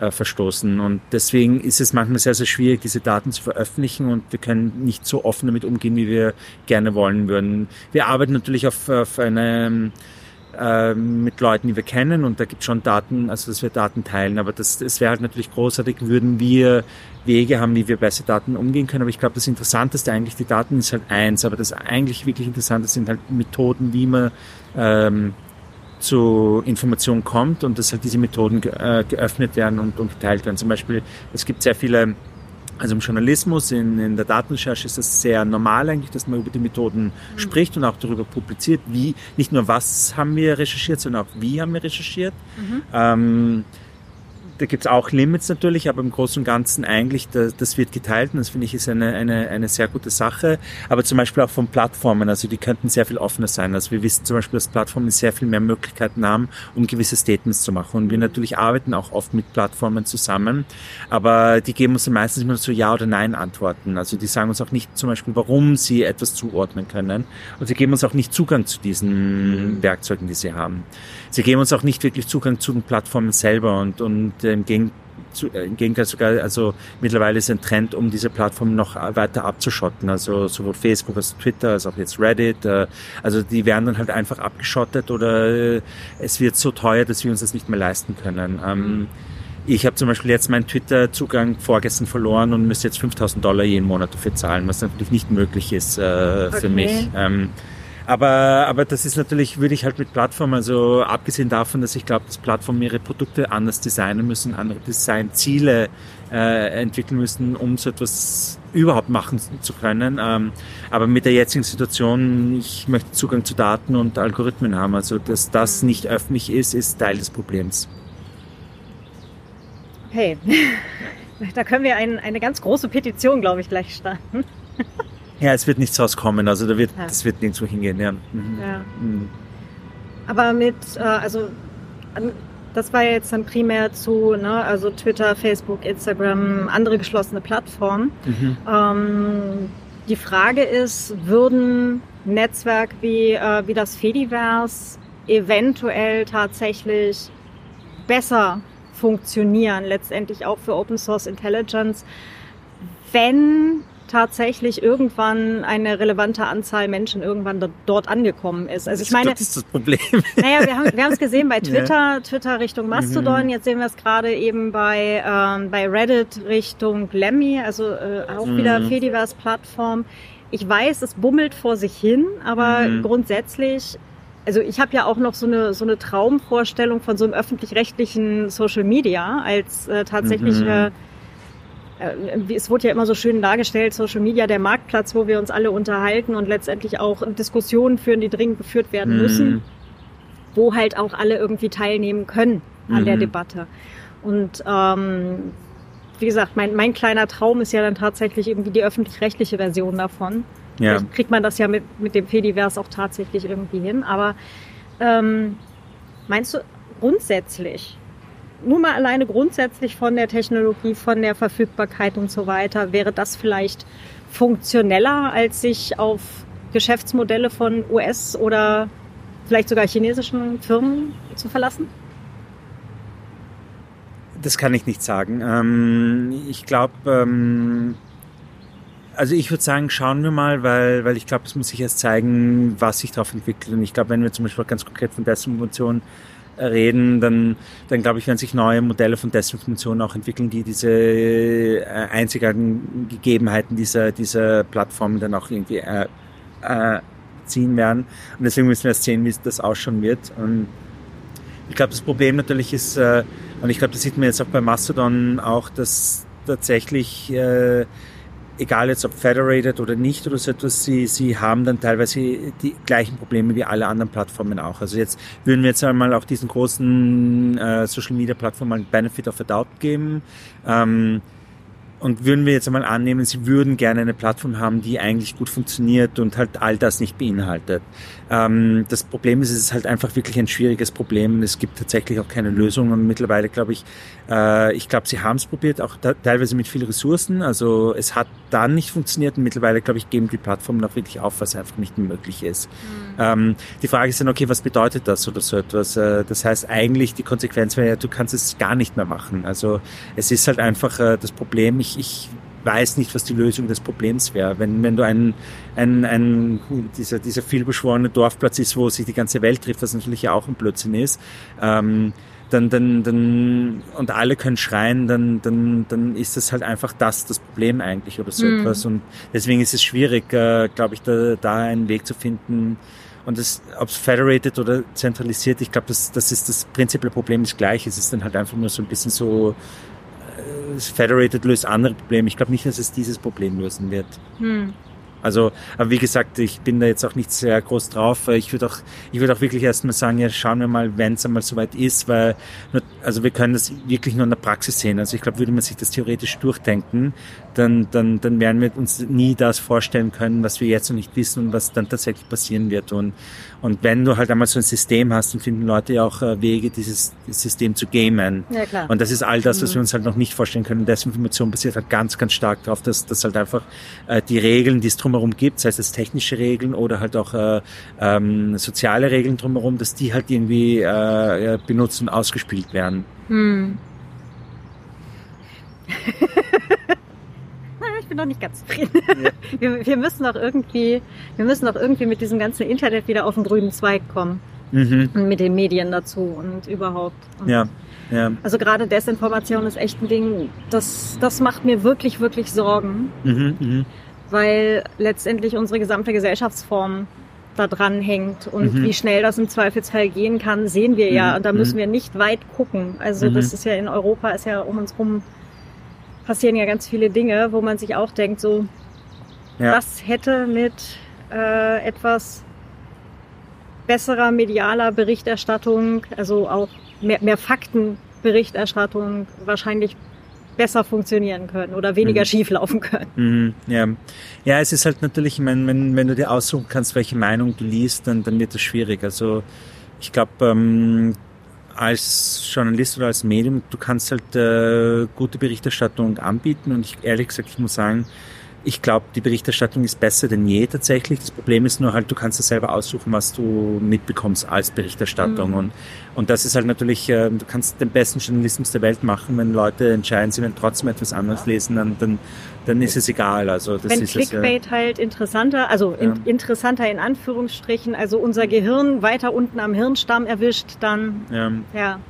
Speaker 2: äh, verstoßen. Und deswegen ist es manchmal sehr, sehr schwierig, diese Daten zu veröffentlichen und wir können nicht so offen damit umgehen, wie wir gerne wollen würden. Wir arbeiten natürlich auf, auf eine äh, mit Leuten, die wir kennen und da gibt es schon Daten, also dass wir Daten teilen, aber das, das wäre halt natürlich großartig, würden wir Wege haben, wie wir besser Daten umgehen können. Aber ich glaube, das Interessanteste eigentlich, die Daten ist halt eins, aber das eigentlich wirklich Interessante sind halt Methoden, wie man ähm, zu Informationen kommt und dass halt diese Methoden äh, geöffnet werden und, und geteilt werden. Zum Beispiel, es gibt sehr viele also im Journalismus, in, in der Datenrecherche ist das sehr normal eigentlich, dass man über die Methoden mhm. spricht und auch darüber publiziert, wie, nicht nur was haben wir recherchiert, sondern auch wie haben wir recherchiert. Mhm. Ähm, da gibt es auch Limits natürlich, aber im Großen und Ganzen eigentlich, das, das wird geteilt und das finde ich ist eine, eine, eine sehr gute Sache. Aber zum Beispiel auch von Plattformen, also die könnten sehr viel offener sein. Also wir wissen zum Beispiel, dass Plattformen sehr viel mehr Möglichkeiten haben, um gewisse Statements zu machen. Und wir natürlich arbeiten auch oft mit Plattformen zusammen, aber die geben uns meistens immer so Ja oder Nein Antworten. Also die sagen uns auch nicht zum Beispiel, warum sie etwas zuordnen können. Und sie geben uns auch nicht Zugang zu diesen Werkzeugen, die sie haben. Sie geben uns auch nicht wirklich Zugang zu den Plattformen selber und, und im, äh, im Gegenteil sogar, also mittlerweile ist ein Trend, um diese Plattformen noch weiter abzuschotten. Also sowohl Facebook als Twitter als auch jetzt Reddit. Äh, also die werden dann halt einfach abgeschottet oder äh, es wird so teuer, dass wir uns das nicht mehr leisten können. Ähm, ich habe zum Beispiel jetzt meinen Twitter-Zugang vorgestern verloren und müsste jetzt 5000 Dollar jeden Monat dafür zahlen, was natürlich nicht möglich ist äh, okay. für mich. Ähm, aber, aber das ist natürlich, würde ich halt mit Plattformen, also abgesehen davon, dass ich glaube, dass Plattformen ihre Produkte anders designen müssen, andere Designziele äh, entwickeln müssen, um so etwas überhaupt machen zu können. Ähm, aber mit der jetzigen Situation, ich möchte Zugang zu Daten und Algorithmen haben. Also, dass das nicht öffentlich ist, ist Teil des Problems.
Speaker 1: Hey, da können wir ein, eine ganz große Petition, glaube ich, gleich starten.
Speaker 2: Ja, es wird nichts rauskommen, also da wird, ja. das wird nirgendwo hingehen. Ja. Mhm. ja.
Speaker 1: Mhm. Aber mit, äh, also das war jetzt dann primär zu, ne, also Twitter, Facebook, Instagram, andere geschlossene Plattformen. Mhm. Ähm, die Frage ist, würden Netzwerk wie, äh, wie das Fediverse eventuell tatsächlich besser funktionieren, letztendlich auch für Open Source Intelligence, wenn tatsächlich irgendwann eine relevante Anzahl Menschen irgendwann dort angekommen ist. Also ich meine,
Speaker 2: das ist das Problem.
Speaker 1: Naja, wir haben wir es gesehen bei Twitter, ja. Twitter Richtung Mastodon. Mhm. Jetzt sehen wir es gerade eben bei ähm, bei Reddit Richtung Lemmy, also äh, auch mhm. wieder Fediverse Plattform. Ich weiß, es bummelt vor sich hin, aber mhm. grundsätzlich also ich habe ja auch noch so eine so eine Traumvorstellung von so einem öffentlich-rechtlichen Social Media als äh, tatsächlich mhm. äh, es wurde ja immer so schön dargestellt, Social Media, der Marktplatz, wo wir uns alle unterhalten und letztendlich auch Diskussionen führen, die dringend geführt werden mhm. müssen, wo halt auch alle irgendwie teilnehmen können an mhm. der Debatte. Und ähm, wie gesagt, mein, mein kleiner Traum ist ja dann tatsächlich irgendwie die öffentlich-rechtliche Version davon. Ja. Vielleicht kriegt man das ja mit, mit dem Fediverse auch tatsächlich irgendwie hin. Aber ähm, meinst du grundsätzlich, nur mal alleine grundsätzlich von der Technologie, von der Verfügbarkeit und so weiter, wäre das vielleicht funktioneller, als sich auf Geschäftsmodelle von US- oder vielleicht sogar chinesischen Firmen zu verlassen?
Speaker 2: Das kann ich nicht sagen. Ähm, ich glaube, ähm, also ich würde sagen, schauen wir mal, weil, weil ich glaube, es muss sich erst zeigen, was sich darauf entwickelt. Und ich glaube, wenn wir zum Beispiel ganz konkret von Desinformation reden, dann, dann glaube ich, werden sich neue Modelle von Desinformation auch entwickeln, die diese äh, einzigartigen Gegebenheiten dieser, dieser Plattformen dann auch irgendwie äh, äh, ziehen werden. Und deswegen müssen wir erst sehen, wie das ausschauen wird. Und ich glaube, das Problem natürlich ist, äh, und ich glaube, das sieht man jetzt auch bei Mastodon auch, dass tatsächlich äh, egal jetzt ob federated oder nicht oder so etwas, sie, sie haben dann teilweise die gleichen Probleme wie alle anderen Plattformen auch. Also jetzt würden wir jetzt einmal auch diesen großen äh, Social Media Plattformen einen Benefit of a Doubt geben. Ähm, und würden wir jetzt einmal annehmen, Sie würden gerne eine Plattform haben, die eigentlich gut funktioniert und halt all das nicht beinhaltet. Ähm, das Problem ist, es ist halt einfach wirklich ein schwieriges Problem. Es gibt tatsächlich auch keine Lösung und mittlerweile glaube ich, äh, ich glaube, Sie haben es probiert, auch da, teilweise mit vielen Ressourcen. Also es hat dann nicht funktioniert und mittlerweile glaube ich, geben die Plattformen auch wirklich auf, was einfach nicht möglich ist. Mhm. Ähm, die Frage ist dann, okay, was bedeutet das oder so etwas? Äh, das heißt eigentlich, die Konsequenz wäre ja, du kannst es gar nicht mehr machen. Also es ist halt einfach äh, das Problem, ich, ich weiß nicht, was die Lösung des Problems wäre. Wenn, wenn du ein, ein, ein dieser, dieser vielbeschworene Dorfplatz ist, wo sich die ganze Welt trifft, was natürlich ja auch ein Blödsinn ist, ähm, dann, dann, dann, und alle können schreien, dann, dann, dann ist das halt einfach das, das Problem eigentlich oder so mhm. etwas. Und deswegen ist es schwierig, äh, glaube ich, da, da einen Weg zu finden. Und das, ob es federated oder zentralisiert, ich glaube, das, das ist das prinzipielle Problem ist gleich. Es ist dann halt einfach nur so ein bisschen so Federated löst andere Probleme. Ich glaube nicht, dass es dieses Problem lösen wird. Hm. Also, aber wie gesagt, ich bin da jetzt auch nicht sehr groß drauf. Ich würde auch, ich würde auch wirklich erstmal sagen, ja, schauen wir mal, wenn es einmal soweit ist, weil, nur, also wir können das wirklich nur in der Praxis sehen. Also ich glaube, würde man sich das theoretisch durchdenken, dann, dann, dann werden wir uns nie das vorstellen können, was wir jetzt noch nicht wissen und was dann tatsächlich passieren wird. Und, und wenn du halt einmal so ein System hast, dann finden Leute ja auch äh, Wege, dieses System zu gamen. Ja, klar. Und das ist all das, was mhm. wir uns halt noch nicht vorstellen können. Desinformation basiert halt ganz, ganz stark darauf, dass, dass halt einfach äh, die Regeln, die es drumherum gibt, sei es technische Regeln oder halt auch äh, ähm, soziale Regeln drumherum, dass die halt irgendwie äh, benutzt und ausgespielt werden. Hm.
Speaker 1: ich bin noch nicht ganz zufrieden. Ja. Wir, wir, müssen doch irgendwie, wir müssen doch irgendwie mit diesem ganzen Internet wieder auf den grünen Zweig kommen. Mhm. Und mit den Medien dazu und überhaupt. Und
Speaker 2: ja. Ja.
Speaker 1: Also gerade Desinformation ist echt ein Ding, das, das macht mir wirklich, wirklich Sorgen. Mhm, mh. Weil letztendlich unsere gesamte Gesellschaftsform da dran hängt und mhm. wie schnell das im Zweifelsfall gehen kann, sehen wir ja. Mhm. Und da müssen mhm. wir nicht weit gucken. Also das mhm. ist ja in Europa, ist ja um uns rum passieren ja ganz viele Dinge, wo man sich auch denkt, so, ja. was hätte mit äh, etwas besserer medialer Berichterstattung, also auch mehr, mehr Faktenberichterstattung wahrscheinlich besser funktionieren können oder weniger mhm. schief laufen können.
Speaker 2: Mhm, ja. ja, es ist halt natürlich, ich meine, wenn, wenn du dir aussuchen kannst, welche Meinung du liest, dann, dann wird das schwierig. Also ich glaube, ähm, als Journalist oder als Medium, du kannst halt äh, gute Berichterstattung anbieten und ich ehrlich gesagt, ich muss sagen, ich glaube, die Berichterstattung ist besser denn je tatsächlich. Das Problem ist nur halt, du kannst dir selber aussuchen, was du mitbekommst als Berichterstattung. Mhm. Und, und das ist halt natürlich, äh, du kannst den besten Journalismus der Welt machen, wenn Leute entscheiden, sie werden trotzdem etwas anderes lesen, dann, dann, dann ist es egal. Also das
Speaker 1: wenn
Speaker 2: ist
Speaker 1: Clickbait ja. halt interessanter, also ja. in, interessanter in Anführungsstrichen, also unser Gehirn weiter unten am Hirnstamm erwischt, dann ja.
Speaker 2: Ja,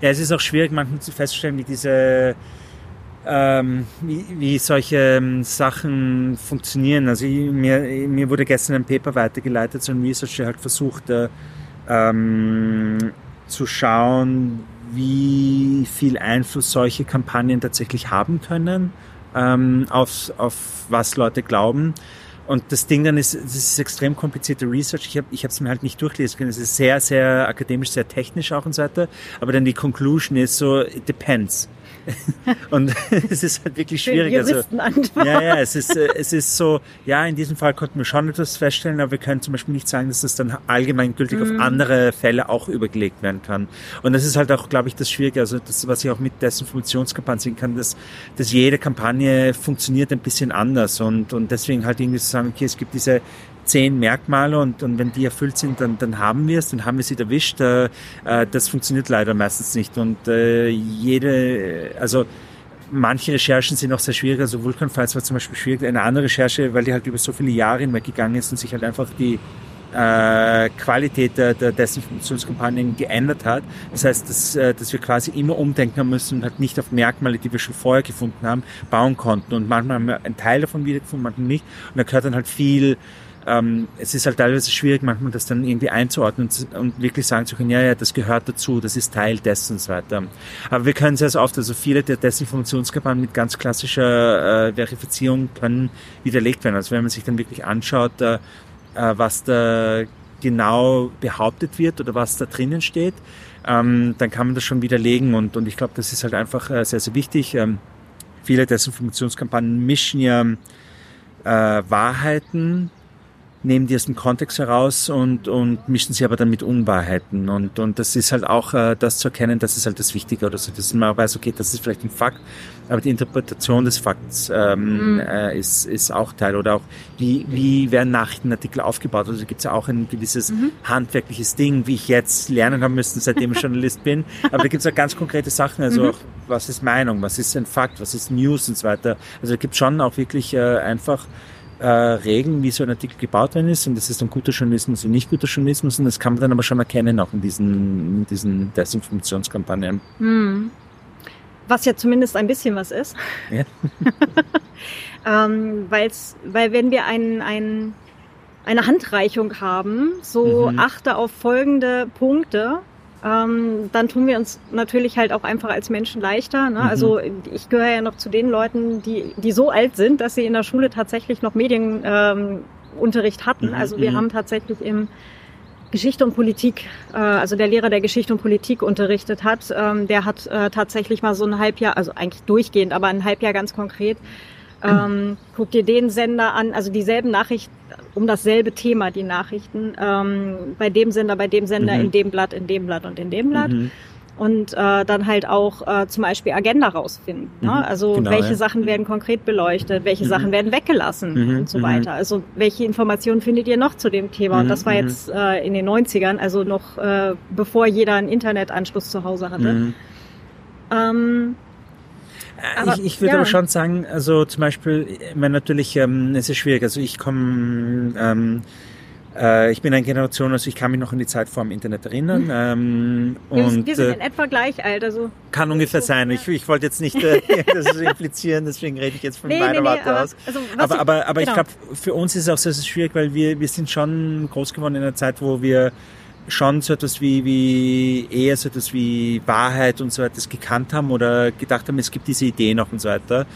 Speaker 2: ja es ist auch schwierig manchmal zu feststellen, wie diese ähm, wie, wie solche ähm, Sachen funktionieren. Also ich, mir, mir wurde gestern ein Paper weitergeleitet, so ein Research, der halt versucht, äh, ähm, zu schauen, wie viel Einfluss solche Kampagnen tatsächlich haben können ähm, auf, auf was Leute glauben. Und das Ding dann ist, es ist extrem komplizierte Research. Ich habe ich es mir halt nicht durchlesen können. Es ist sehr, sehr akademisch, sehr technisch auch und so weiter. Aber dann die Conclusion ist so, it depends. und es ist halt wirklich schwierig.
Speaker 1: Also,
Speaker 2: ja, ja, es ist, äh, es ist so, ja, in diesem Fall konnten wir schon etwas feststellen, aber wir können zum Beispiel nicht sagen, dass das dann allgemeingültig mhm. auf andere Fälle auch übergelegt werden kann. Und das ist halt auch, glaube ich, das Schwierige, also das, was ich auch mit Desinformationskampagnen sehen kann, dass, dass jede Kampagne funktioniert ein bisschen anders und, und deswegen halt irgendwie zu sagen, okay, es gibt diese zehn Merkmale und, und wenn die erfüllt sind, dann, dann haben wir es, dann haben wir sie erwischt. Äh, äh, das funktioniert leider meistens nicht. Und äh, jede, also manche Recherchen sind auch sehr schwierig. Also Vulkan Files war zum Beispiel schwierig. Eine andere Recherche, weil die halt über so viele Jahre hinweg gegangen ist und sich halt einfach die äh, Qualität der, der Desinformationskampagnen geändert hat. Das heißt, dass, äh, dass wir quasi immer umdenken müssen und halt nicht auf Merkmale, die wir schon vorher gefunden haben, bauen konnten. Und manchmal haben wir einen Teil davon wiedergefunden, manchmal nicht. Und da gehört dann halt viel ähm, es ist halt teilweise schwierig, manchmal das dann irgendwie einzuordnen und, und, wirklich sagen zu können, ja, ja, das gehört dazu, das ist Teil dessen und so weiter. Aber wir können sehr, oft, also viele der Desinformationskampagnen mit ganz klassischer äh, Verifizierung können widerlegt werden. Also wenn man sich dann wirklich anschaut, äh, äh, was da genau behauptet wird oder was da drinnen steht, ähm, dann kann man das schon widerlegen und, und ich glaube, das ist halt einfach äh, sehr, sehr wichtig. Ähm, viele Desinformationskampagnen mischen ja äh, Wahrheiten nehmen die aus dem Kontext heraus und, und mischen sie aber dann mit Unwahrheiten. Und, und das ist halt auch äh, das zu erkennen, das ist halt das Wichtige oder so, dass man weiß, okay, das ist vielleicht ein Fakt, aber die Interpretation des Fakts ähm, mhm. äh, ist, ist auch Teil. Oder auch, wie, wie werden Nachrichtenartikel aufgebaut? Also gibt es ja auch ein gewisses mhm. handwerkliches Ding, wie ich jetzt lernen haben müssen, seitdem ich Journalist bin. Aber da gibt es auch ganz konkrete Sachen, also mhm. auch, was ist Meinung, was ist ein Fakt, was ist News und so weiter. Also da gibt es schon auch wirklich äh, einfach äh, Regeln, wie so ein Artikel gebaut worden ist und das ist dann guter Journalismus und nicht guter Journalismus und das kann man dann aber schon erkennen auch in diesen, in diesen Desinformationskampagnen.
Speaker 1: Hm. Was ja zumindest ein bisschen was ist. Ja. ähm, weil's, weil wenn wir ein, ein, eine Handreichung haben, so mhm. achte auf folgende Punkte, ähm, dann tun wir uns natürlich halt auch einfach als Menschen leichter. Ne? Mhm. Also ich gehöre ja noch zu den Leuten, die, die so alt sind, dass sie in der Schule tatsächlich noch Medienunterricht ähm, hatten. Mhm. Also wir mhm. haben tatsächlich im Geschichte und Politik, äh, also der Lehrer, der Geschichte und Politik unterrichtet hat, ähm, der hat äh, tatsächlich mal so ein Halbjahr, also eigentlich durchgehend, aber ein Halbjahr ganz konkret, ähm, guck dir den Sender an, also dieselben Nachrichten, um dasselbe Thema, die Nachrichten, ähm, bei dem Sender, bei dem Sender, mhm. in dem Blatt, in dem Blatt und in dem Blatt. Mhm. Und äh, dann halt auch äh, zum Beispiel Agenda rausfinden. Ne? Mhm. Also genau, welche ja. Sachen werden konkret beleuchtet, welche mhm. Sachen werden weggelassen mhm. und so weiter. Also welche Informationen findet ihr noch zu dem Thema? Und das war jetzt äh, in den 90ern, also noch äh, bevor jeder einen Internetanschluss zu Hause hatte. Ähm,
Speaker 2: äh, aber, ich, ich würde ja. aber schon sagen, also zum Beispiel, ich meine, natürlich, ähm, es ist schwierig. Also ich komme, ähm, äh, ich bin eine Generation, also ich kann mich noch an die Zeit vor dem Internet erinnern. Hm.
Speaker 1: Ähm, wir, und, wir sind in äh, etwa gleich alt, also.
Speaker 2: Kann ungefähr so, sein. Ja. Ich, ich wollte jetzt nicht äh, das implizieren, deswegen rede ich jetzt von nee, meiner nee, Warte nee, aus. Also, aber, aber, aber genau. ich glaube, für uns ist es auch sehr, sehr schwierig, weil wir, wir sind schon groß geworden in einer Zeit, wo wir schon so etwas wie, wie eher so etwas wie Wahrheit und so weiter gekannt haben oder gedacht haben, es gibt diese Idee noch und so weiter.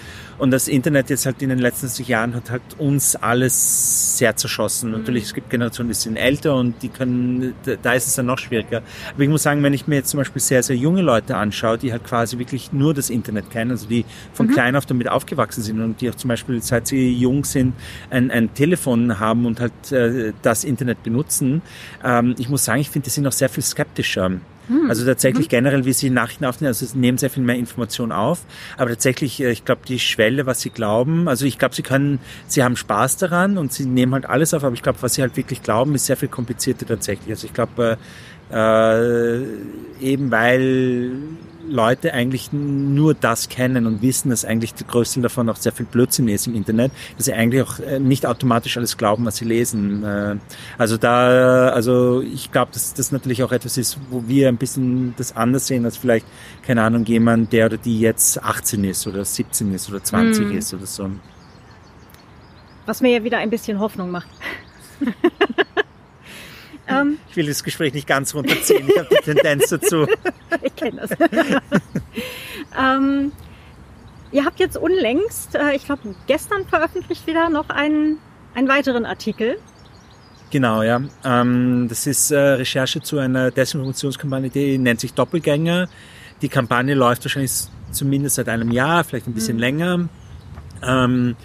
Speaker 2: Und das Internet jetzt halt in den letzten Jahren hat halt uns alles sehr zerschossen. Mhm. Natürlich, es gibt Generationen, die sind älter und die können, da ist es dann noch schwieriger. Aber ich muss sagen, wenn ich mir jetzt zum Beispiel sehr, sehr junge Leute anschaue, die halt quasi wirklich nur das Internet kennen, also die von mhm. klein auf damit aufgewachsen sind und die auch zum Beispiel, seit sie jung sind, ein, ein Telefon haben und halt äh, das Internet benutzen. Ähm, ich muss sagen, ich finde, die sind auch sehr viel skeptischer. Hm. Also tatsächlich mhm. generell, wie sie Nachrichten aufnehmen, also sie nehmen sehr viel mehr Information auf, aber tatsächlich, äh, ich glaube, die Schwelle, was sie glauben, also ich glaube, sie können, sie haben Spaß daran und sie nehmen halt alles auf, aber ich glaube, was sie halt wirklich glauben, ist sehr viel komplizierter tatsächlich. Also ich glaube, äh, äh eben weil Leute eigentlich nur das kennen und wissen, dass eigentlich der größte davon auch sehr viel Blödsinn ist im Internet, dass sie eigentlich auch äh, nicht automatisch alles glauben, was sie lesen. Äh, also da, also ich glaube, dass das natürlich auch etwas ist, wo wir ein bisschen das anders sehen als vielleicht, keine Ahnung, jemand, der oder die jetzt 18 ist oder 17 ist oder 20 hm. ist oder so.
Speaker 1: Was mir ja wieder ein bisschen Hoffnung macht.
Speaker 2: Ähm, ich will das Gespräch nicht ganz runterziehen, ich habe die Tendenz dazu.
Speaker 1: ich kenne das. ähm, ihr habt jetzt unlängst, äh, ich glaube gestern veröffentlicht wieder noch einen, einen weiteren Artikel.
Speaker 2: Genau, ja. Ähm, das ist äh, Recherche zu einer Desinformationskampagne, die nennt sich Doppelgänger. Die Kampagne läuft wahrscheinlich zumindest seit einem Jahr, vielleicht ein bisschen mhm. länger. Ähm,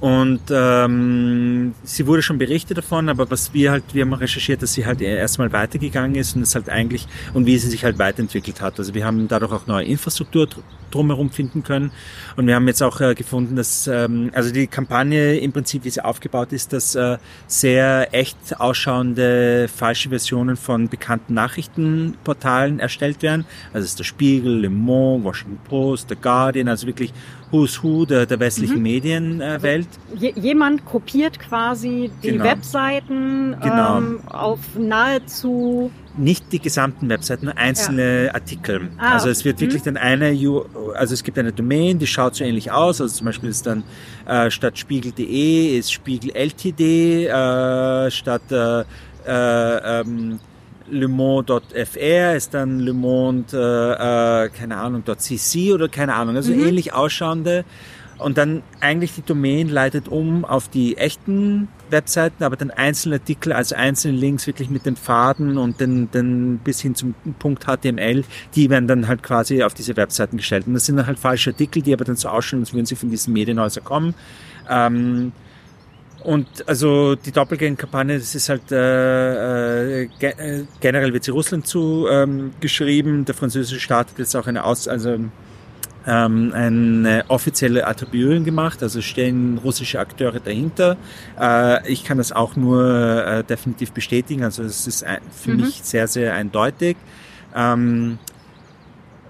Speaker 2: und ähm, sie wurde schon berichtet davon, aber was wir halt, wir haben recherchiert, dass sie halt erstmal weitergegangen ist und es halt eigentlich und wie sie sich halt weiterentwickelt hat. Also wir haben dadurch auch neue Infrastruktur drumherum finden können. Und wir haben jetzt auch äh, gefunden, dass ähm, also die Kampagne im Prinzip, wie sie aufgebaut ist, dass äh, sehr echt ausschauende falsche Versionen von bekannten Nachrichtenportalen erstellt werden. Also es ist der Spiegel, Le Monde, Washington Post, The Guardian, also wirklich Who's Who der, der westlichen mhm. Medienwelt.
Speaker 1: Also jemand kopiert quasi die genau. Webseiten genau. Ähm, auf nahezu
Speaker 2: nicht die gesamten Webseiten, nur einzelne ja. Artikel. Ah, also es wird wirklich mhm. dann eine, also es gibt eine Domain, die schaut so ähnlich aus. Also zum Beispiel ist dann äh, statt spiegel.de ist spiegel ltd, äh, statt äh, äh, ähm, Le Monde.fr ist dann Le Monde, äh, äh, keine Ahnung, .cc oder keine Ahnung, also mhm. ähnlich ausschauende und dann eigentlich die Domain leitet um auf die echten Webseiten, aber dann einzelne Artikel, also einzelne Links wirklich mit den Faden und den, den bis hin zum Punkt HTML, die werden dann halt quasi auf diese Webseiten gestellt. Und das sind dann halt falsche Artikel, die aber dann so ausschauen, als würden sie von diesen Medienhäusern kommen. Ähm, und also die Doppelgang-Kampagne, das ist halt äh, äh, äh generell wird sie Russland zugeschrieben. Ähm, Der französische Staat hat jetzt auch eine Aus, also ähm, eine offizielle Attribution gemacht, also stehen russische Akteure dahinter. Äh, ich kann das auch nur äh, definitiv bestätigen, also es ist für mhm. mich sehr, sehr eindeutig. Ähm,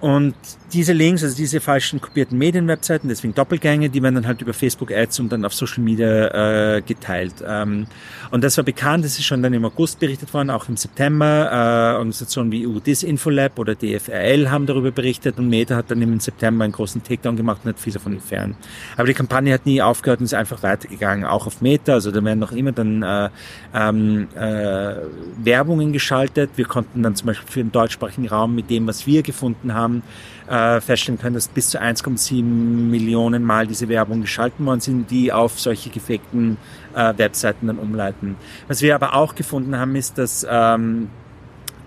Speaker 2: und diese Links, also diese falschen kopierten Medienwebseiten, deswegen Doppelgänge, die werden dann halt über Facebook Ads und dann auf Social Media äh, geteilt. Ähm, und das war bekannt, das ist schon dann im August berichtet worden, auch im September. Äh, Organisationen wie EU Disinfolab oder DFRL haben darüber berichtet und Meta hat dann im September einen großen Takedown gemacht und hat viele von entfernt. Aber die Kampagne hat nie aufgehört und ist einfach weitergegangen, auch auf Meta. Also da werden noch immer dann äh, ähm, äh, Werbungen geschaltet. Wir konnten dann zum Beispiel für den deutschsprachigen Raum mit dem, was wir gefunden haben, äh, feststellen können, dass bis zu 1,7 Millionen Mal diese Werbung geschalten worden sind, die auf solche gefakten äh, Webseiten dann umleiten. Was wir aber auch gefunden haben, ist, dass ähm,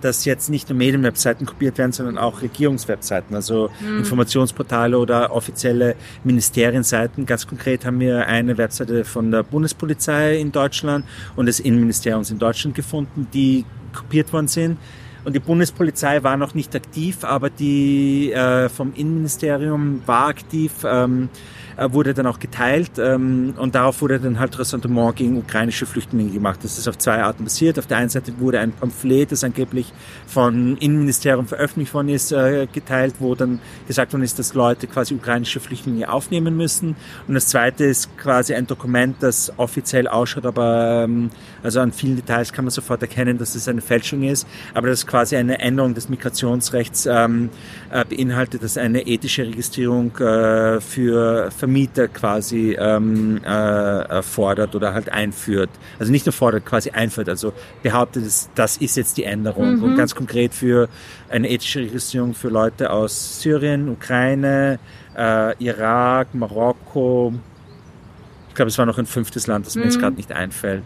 Speaker 2: dass jetzt nicht nur Medienwebseiten kopiert werden, sondern auch Regierungswebseiten, also mhm. Informationsportale oder offizielle Ministerienseiten. Ganz konkret haben wir eine Webseite von der Bundespolizei in Deutschland und des Innenministeriums in Deutschland gefunden, die kopiert worden sind. Und die Bundespolizei war noch nicht aktiv, aber die äh, vom Innenministerium war aktiv. Ähm, äh, wurde dann auch geteilt ähm, und darauf wurde dann halt Ressentiment gegen ukrainische Flüchtlinge gemacht. Das ist auf zwei Arten passiert. Auf der einen Seite wurde ein Pamphlet, das angeblich von Innenministerium veröffentlicht worden ist, äh, geteilt, wo dann gesagt worden ist, dass Leute quasi ukrainische Flüchtlinge aufnehmen müssen. Und das zweite ist quasi ein Dokument, das offiziell ausschaut, aber ähm, also an vielen Details kann man sofort erkennen, dass es eine Fälschung ist, aber das quasi eine Änderung des Migrationsrechts ähm, äh, beinhaltet, dass eine ethische Registrierung äh, für Vermieter quasi ähm, äh, fordert oder halt einführt. Also nicht nur fordert, quasi einführt. Also behauptet, es, das ist jetzt die Änderung. Mhm. Und ganz konkret für eine ethische Registrierung für Leute aus Syrien, Ukraine, äh, Irak, Marokko. Ich glaube, es war noch ein fünftes Land, das mir jetzt mhm. gerade nicht einfällt.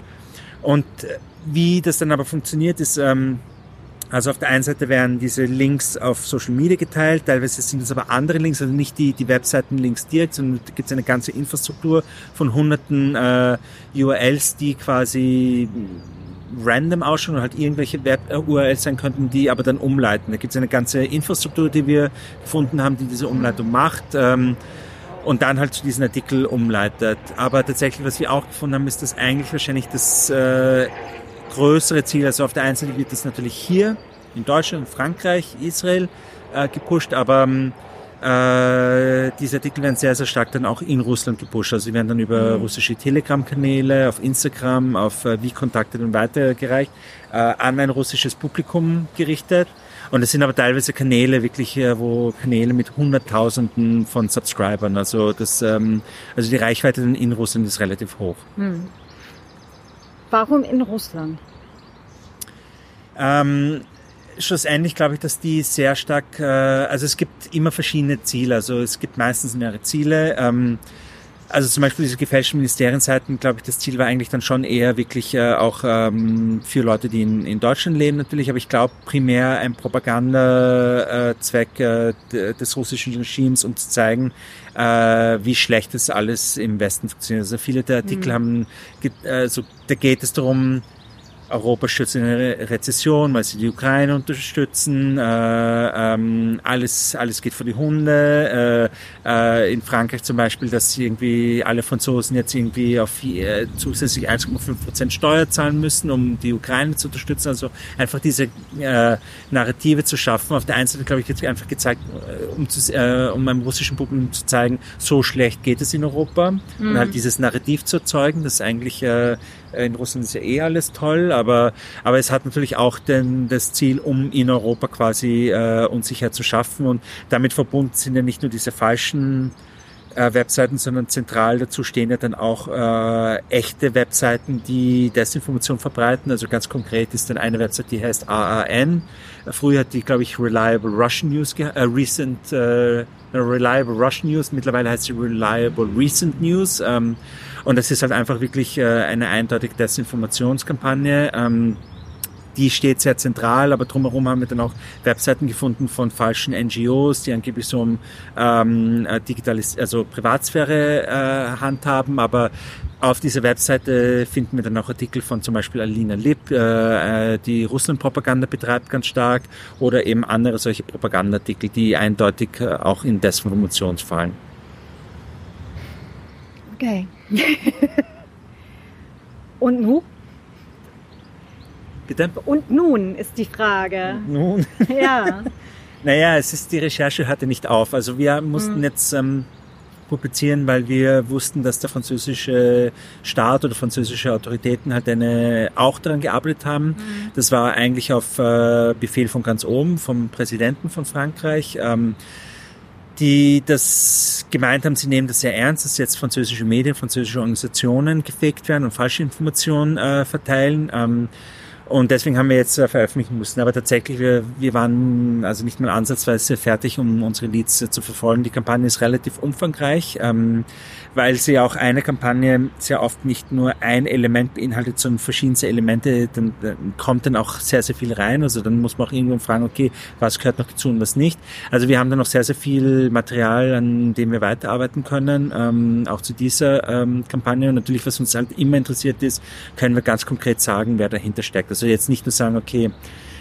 Speaker 2: Und äh, wie das dann aber funktioniert, ist, ähm, also auf der einen Seite werden diese Links auf Social Media geteilt, teilweise sind es aber andere Links, also nicht die, die Webseiten-Links direkt, sondern da gibt es eine ganze Infrastruktur von hunderten äh, URLs, die quasi random ausschauen und halt irgendwelche Web-URLs sein könnten, die aber dann umleiten. Da gibt es eine ganze Infrastruktur, die wir gefunden haben, die diese Umleitung macht. Ähm, und dann halt zu diesen Artikel umleitet. Aber tatsächlich, was wir auch gefunden haben, ist, dass eigentlich wahrscheinlich das äh, größere Ziel. Also auf der einen Seite wird das natürlich hier in Deutschland, Frankreich, Israel äh, gepusht, aber ähm, äh, diese Artikel werden sehr, sehr stark dann auch in Russland gepusht. Also sie werden dann über mhm. russische Telegram-Kanäle, auf Instagram, auf äh, wie Kontakte dann weitergereicht, äh, an ein russisches Publikum gerichtet. Und es sind aber teilweise Kanäle wirklich, äh, wo Kanäle mit Hunderttausenden von Subscribern. Also das, ähm, also die Reichweite in Russland ist relativ hoch. Mhm.
Speaker 1: Warum in Russland?
Speaker 2: Ähm, schlussendlich glaube ich, dass die sehr stark, äh, also es gibt immer verschiedene Ziele, also es gibt meistens mehrere Ziele. Ähm, also zum Beispiel diese gefälschten Ministerienseiten, glaube ich, das Ziel war eigentlich dann schon eher wirklich äh, auch ähm, für Leute, die in, in Deutschland leben natürlich, aber ich glaube primär ein Propagandazweck äh, des russischen Regimes, um zu zeigen, äh, wie schlecht das alles im Westen funktioniert. Also viele der Artikel mhm. haben, also da geht es darum, Europa stürzt in eine Rezession, weil sie die Ukraine unterstützen. Äh, ähm, alles, alles geht vor die Hunde. Äh, äh, in Frankreich zum Beispiel, dass irgendwie alle Franzosen jetzt irgendwie auf äh, zusätzlich 1,5 Prozent Steuer zahlen müssen, um die Ukraine zu unterstützen. Also einfach diese äh, Narrative zu schaffen. Auf der einen Seite, glaube ich, jetzt einfach gezeigt, äh, um, zu, äh, um einem russischen Publikum zu zeigen, so schlecht geht es in Europa. Mhm. Und halt dieses Narrativ zu erzeugen, das eigentlich äh, in Russland ist ja eh alles toll, aber, aber es hat natürlich auch den, das Ziel, um in Europa quasi äh, Unsicherheit zu schaffen. Und damit verbunden sind ja nicht nur diese falschen äh, Webseiten, sondern zentral dazu stehen ja dann auch äh, echte Webseiten, die Desinformation verbreiten. Also ganz konkret ist dann eine Website, die heißt AAN. Früher hat die, glaube ich, Reliable Russian News, äh, Recent äh, Reliable Russian News. Mittlerweile heißt sie Reliable Recent News. Ähm, und das ist halt einfach wirklich äh, eine eindeutig Desinformationskampagne. Ähm, die steht sehr zentral, aber drumherum haben wir dann auch Webseiten gefunden von falschen NGOs, die angeblich so um ähm, äh, also Privatsphäre äh, handhaben, aber auf dieser Webseite finden wir dann auch Artikel von zum Beispiel Alina Lipp, die Russland-Propaganda betreibt ganz stark, oder eben andere solche Propagandaartikel, die eindeutig auch in Desinformation fallen.
Speaker 1: Okay. Und nu?
Speaker 2: Bitte?
Speaker 1: Und nun ist die Frage.
Speaker 2: Nun?
Speaker 1: Ja.
Speaker 2: naja, es ist, die Recherche hatte nicht auf. Also wir mussten mhm. jetzt ähm, publizieren, weil wir wussten, dass der französische Staat oder französische Autoritäten halt eine, auch daran gearbeitet haben. Mhm. Das war eigentlich auf äh, Befehl von ganz oben, vom Präsidenten von Frankreich. Ähm, die das gemeint haben, sie nehmen das sehr ernst, dass jetzt französische Medien, französische Organisationen gefaked werden und falsche Informationen äh, verteilen. Ähm, und deswegen haben wir jetzt äh, veröffentlichen müssen. Aber tatsächlich, wir, wir waren also nicht mal ansatzweise fertig, um unsere Leads äh, zu verfolgen. Die Kampagne ist relativ umfangreich. Ähm, weil sie auch eine Kampagne sehr oft nicht nur ein Element beinhaltet, sondern verschiedenste Elemente, dann, dann kommt dann auch sehr, sehr viel rein. Also dann muss man auch irgendwann fragen, okay, was gehört noch dazu und was nicht. Also wir haben dann noch sehr, sehr viel Material, an dem wir weiterarbeiten können, ähm, auch zu dieser ähm, Kampagne. Und natürlich, was uns halt immer interessiert ist, können wir ganz konkret sagen, wer dahinter steckt. Also jetzt nicht nur sagen, okay,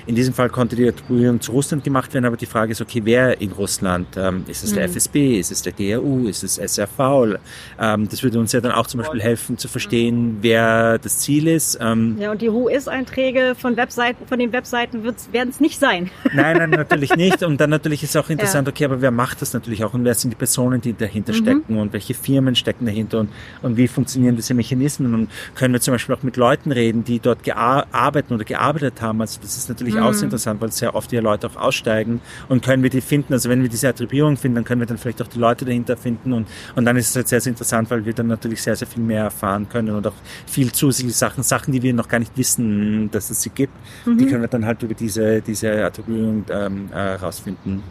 Speaker 2: in diesem Fall konnte die Attribuierung zu Russland gemacht werden, aber die Frage ist, okay, wer in Russland? Ähm, ist es der mhm. FSB? Ist es der GRU? Ist es SRV? Ähm, das würde uns ja dann auch zum Beispiel helfen zu verstehen, wer das Ziel ist.
Speaker 1: Ähm, ja, und die HUIS-Einträge von Webseiten, von den Webseiten werden es nicht sein.
Speaker 2: Nein, nein, natürlich nicht. Und dann natürlich ist auch interessant, ja. okay, aber wer macht das natürlich auch und wer sind die Personen, die dahinter mhm. stecken und welche Firmen stecken dahinter und, und wie funktionieren diese Mechanismen und können wir zum Beispiel auch mit Leuten reden, die dort arbeiten oder gearbeitet haben. Also das ist natürlich natürlich mhm. auch interessant, weil sehr oft die Leute auch aussteigen und können wir die finden. Also wenn wir diese Attribuierung finden, dann können wir dann vielleicht auch die Leute dahinter finden und, und dann ist es halt sehr, sehr interessant, weil wir dann natürlich sehr, sehr viel mehr erfahren können und auch viel zusätzliche Sachen, Sachen, die wir noch gar nicht wissen, dass es sie gibt, mhm. die können wir dann halt über diese, diese Attribuierung ähm, äh, rausfinden.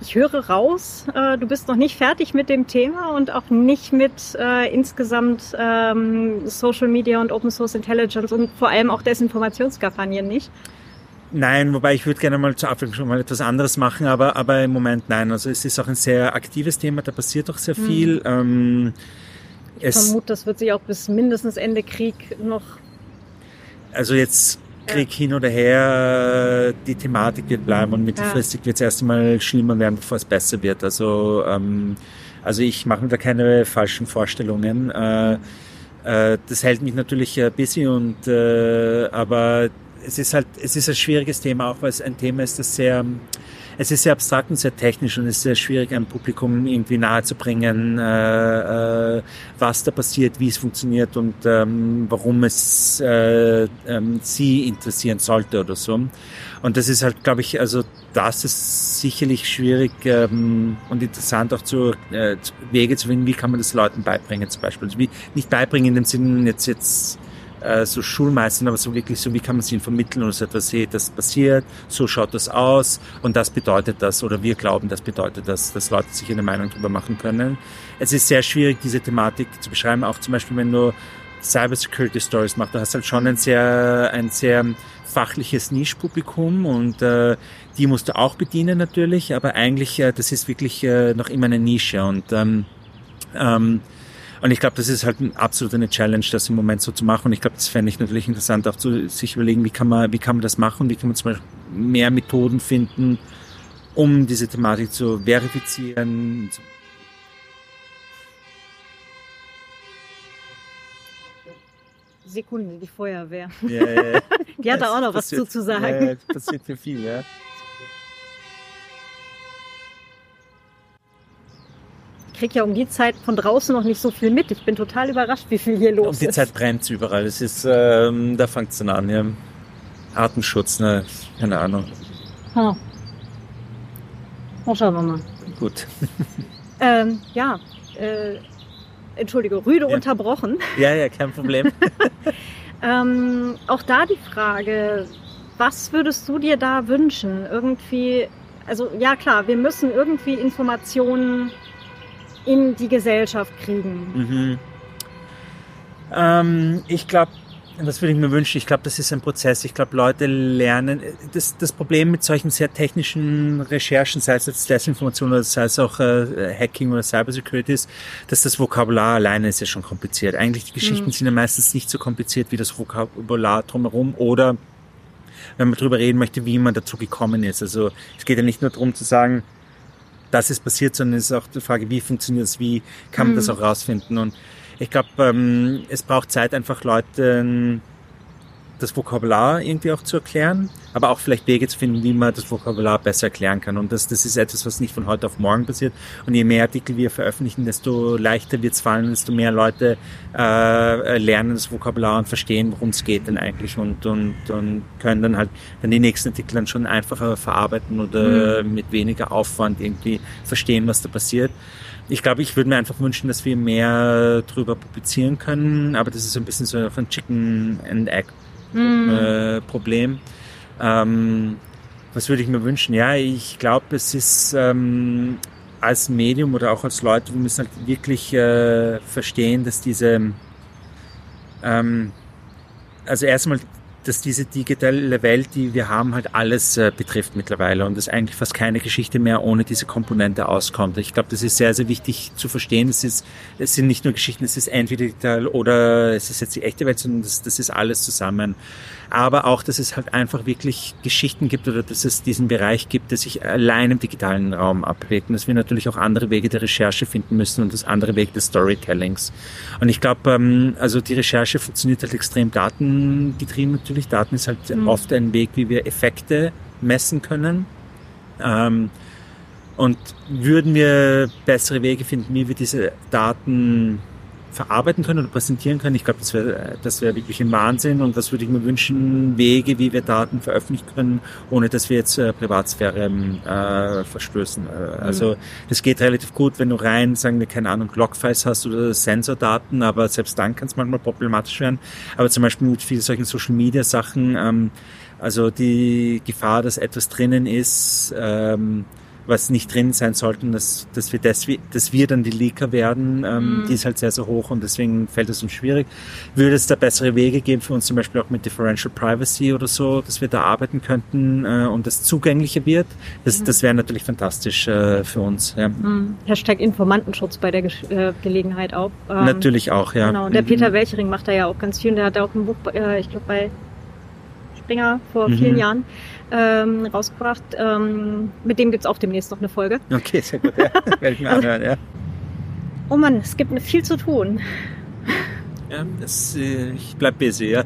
Speaker 1: Ich höre raus, äh, du bist noch nicht fertig mit dem Thema und auch nicht mit äh, insgesamt ähm, Social Media und Open Source Intelligence und vor allem auch Desinformationskampagnen nicht.
Speaker 2: Nein, wobei ich würde gerne mal zur Abwechslung schon mal etwas anderes machen, aber, aber im Moment nein. Also es ist auch ein sehr aktives Thema, da passiert auch sehr hm. viel. Mhm. Ähm,
Speaker 1: ich vermute, das wird sich auch bis mindestens Ende Krieg noch.
Speaker 2: Also jetzt Krieg hin oder her, die Thematik wird bleiben und mittelfristig wird es erst einmal schlimmer werden, bevor es besser wird. Also, ähm, also ich mache mir da keine falschen Vorstellungen. Äh, äh, das hält mich natürlich äh, busy und äh, aber es ist halt, es ist ein schwieriges Thema, auch weil es ein Thema ist, das sehr, es ist sehr abstrakt und sehr technisch und es ist sehr schwierig, einem Publikum irgendwie nahezubringen, äh, äh, was da passiert, wie es funktioniert und ähm, warum es äh, ähm, sie interessieren sollte oder so. Und das ist halt, glaube ich, also das ist sicherlich schwierig ähm, und interessant auch zu äh, Wege zu finden, wie kann man das Leuten beibringen zum Beispiel. Also wie, nicht beibringen in dem Sinne jetzt jetzt äh, so Schulmeistern, aber so wirklich so, wie kann man es ihnen vermitteln oder so etwas, hey, das passiert, so schaut das aus und das bedeutet das oder wir glauben, das bedeutet das, dass Leute sich eine Meinung darüber machen können. Es ist sehr schwierig, diese Thematik zu beschreiben, auch zum Beispiel, wenn du Cybersecurity Stories machst, du hast halt schon ein sehr, ein sehr fachliches Nischpublikum und äh, die musst du auch bedienen natürlich, aber eigentlich, äh, das ist wirklich äh, noch immer eine Nische und ähm, ähm, und ich glaube, das ist halt absolut eine Challenge, das im Moment so zu machen. Und ich glaube, das fände ich natürlich interessant, auch zu sich überlegen, wie kann man, wie kann man das machen, wie kann man zum Beispiel mehr Methoden finden, um diese Thematik zu verifizieren.
Speaker 1: Sekunde, die Feuerwehr. Ja, ja, ja. Die hat da auch noch was zu, zu sagen.
Speaker 2: Ja, das passiert für viel, ja.
Speaker 1: Kriege ja um die Zeit von draußen noch nicht so viel mit. Ich bin total überrascht, wie viel hier los ist.
Speaker 2: Um die. Zeit brennt es überall. Es ist, ähm, da fängt es dann an, ja. Artenschutz, ne? Keine Ahnung.
Speaker 1: Ha. Schauen wir mal.
Speaker 2: Gut.
Speaker 1: Ähm, ja, äh, entschuldige, rüde ja. unterbrochen.
Speaker 2: Ja, ja, kein Problem.
Speaker 1: ähm, auch da die Frage, was würdest du dir da wünschen? Irgendwie, also ja klar, wir müssen irgendwie Informationen in die Gesellschaft kriegen.
Speaker 2: Mhm. Ähm, ich glaube, das würde ich mir wünschen. Ich glaube, das ist ein Prozess. Ich glaube, Leute lernen. Das, das Problem mit solchen sehr technischen Recherchen, sei es jetzt Desinformation oder sei es auch äh, Hacking oder Cybersecurity ist, dass das Vokabular alleine ist ja schon kompliziert. Eigentlich die Geschichten mhm. sind ja meistens nicht so kompliziert wie das Vokabular drumherum oder wenn man darüber reden möchte, wie man dazu gekommen ist. Also es geht ja nicht nur darum zu sagen, das ist passiert, sondern es ist auch die Frage, wie funktioniert es, wie kann man mhm. das auch rausfinden. Und ich glaube, ähm, es braucht Zeit, einfach Leuten das Vokabular irgendwie auch zu erklären, aber auch vielleicht Wege zu finden, wie man das Vokabular besser erklären kann. Und das, das ist etwas, was nicht von heute auf morgen passiert. Und je mehr Artikel wir veröffentlichen, desto leichter wird es fallen, desto mehr Leute äh, lernen das Vokabular und verstehen, worum es geht denn eigentlich und, und, und können dann halt dann die nächsten Artikel dann schon einfacher verarbeiten oder mhm. mit weniger Aufwand irgendwie verstehen, was da passiert ich glaube, ich würde mir einfach wünschen, dass wir mehr drüber publizieren können, aber das ist so ein bisschen so ein Chicken and Egg mm. äh, Problem. Ähm, was würde ich mir wünschen? Ja, ich glaube, es ist ähm, als Medium oder auch als Leute, wir müssen halt wirklich äh, verstehen, dass diese ähm, also erstmal dass diese digitale Welt, die wir haben, halt alles äh, betrifft mittlerweile und dass eigentlich fast keine Geschichte mehr ohne diese Komponente auskommt. Ich glaube, das ist sehr, sehr wichtig zu verstehen. Es, ist, es sind nicht nur Geschichten, es ist entweder digital oder es ist jetzt die echte Welt, sondern das, das ist alles zusammen aber auch, dass es halt einfach wirklich Geschichten gibt oder dass es diesen Bereich gibt, der sich allein im digitalen Raum abwegt und dass wir natürlich auch andere Wege der Recherche finden müssen und das andere Weg des Storytellings. Und ich glaube, ähm, also die Recherche funktioniert halt extrem datengetrieben natürlich. Daten ist halt mhm. oft ein Weg, wie wir Effekte messen können. Ähm, und würden wir bessere Wege finden, wie wir diese Daten verarbeiten können oder präsentieren können. Ich glaube, das wäre das wäre wirklich ein Wahnsinn und das würde ich mir wünschen, Wege, wie wir Daten veröffentlichen können, ohne dass wir jetzt äh, Privatsphäre ähm, äh, verstößen. Äh, also mhm. das geht relativ gut, wenn du rein, sagen wir, keine Ahnung, Logfiles hast oder Sensordaten, aber selbst dann kann es manchmal problematisch werden. Aber zum Beispiel mit vielen solchen Social Media Sachen, ähm, also die Gefahr, dass etwas drinnen ist, ähm, was nicht drin sein sollten, dass, dass, wir, das, dass wir dann die Leaker werden, ähm, mhm. die ist halt sehr, sehr hoch und deswegen fällt es uns schwierig. Würde es da bessere Wege geben für uns zum Beispiel auch mit Differential Privacy oder so, dass wir da arbeiten könnten äh, und das zugänglicher wird? Das, mhm. das wäre natürlich fantastisch äh, für uns. Ja.
Speaker 1: Mhm. Hashtag Informantenschutz bei der Ge äh, Gelegenheit auch.
Speaker 2: Ähm, natürlich auch, ja.
Speaker 1: Genau, der Peter mhm. Welchering macht da ja auch ganz viel. Der hat auch ein Buch, äh, ich glaube bei Springer vor vielen mhm. Jahren ähm, rausgebracht. Ähm, mit dem gibt es auch demnächst noch eine Folge.
Speaker 2: Okay, sehr gut. Ja. Werde ich mir anhören, ja.
Speaker 1: Oh Mann, es gibt viel zu tun.
Speaker 2: Ja, das, äh, ich bleib busy, ja.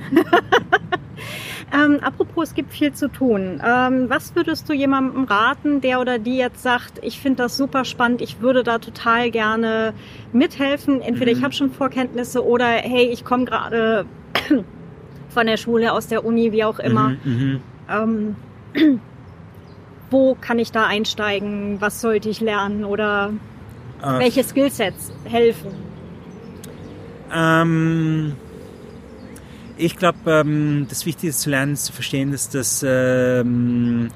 Speaker 1: ähm, apropos, es gibt viel zu tun. Ähm, was würdest du jemandem raten, der oder die jetzt sagt, ich finde das super spannend, ich würde da total gerne mithelfen. Entweder mhm. ich habe schon Vorkenntnisse oder hey, ich komme gerade von der Schule, aus der Uni, wie auch immer. Mhm, mhm. ähm, wo kann ich da einsteigen? Was sollte ich lernen? Oder äh, welche Skillsets helfen?
Speaker 2: Ähm, ich glaube, ähm, das Wichtigste zu lernen ist zu verstehen, dass das ähm,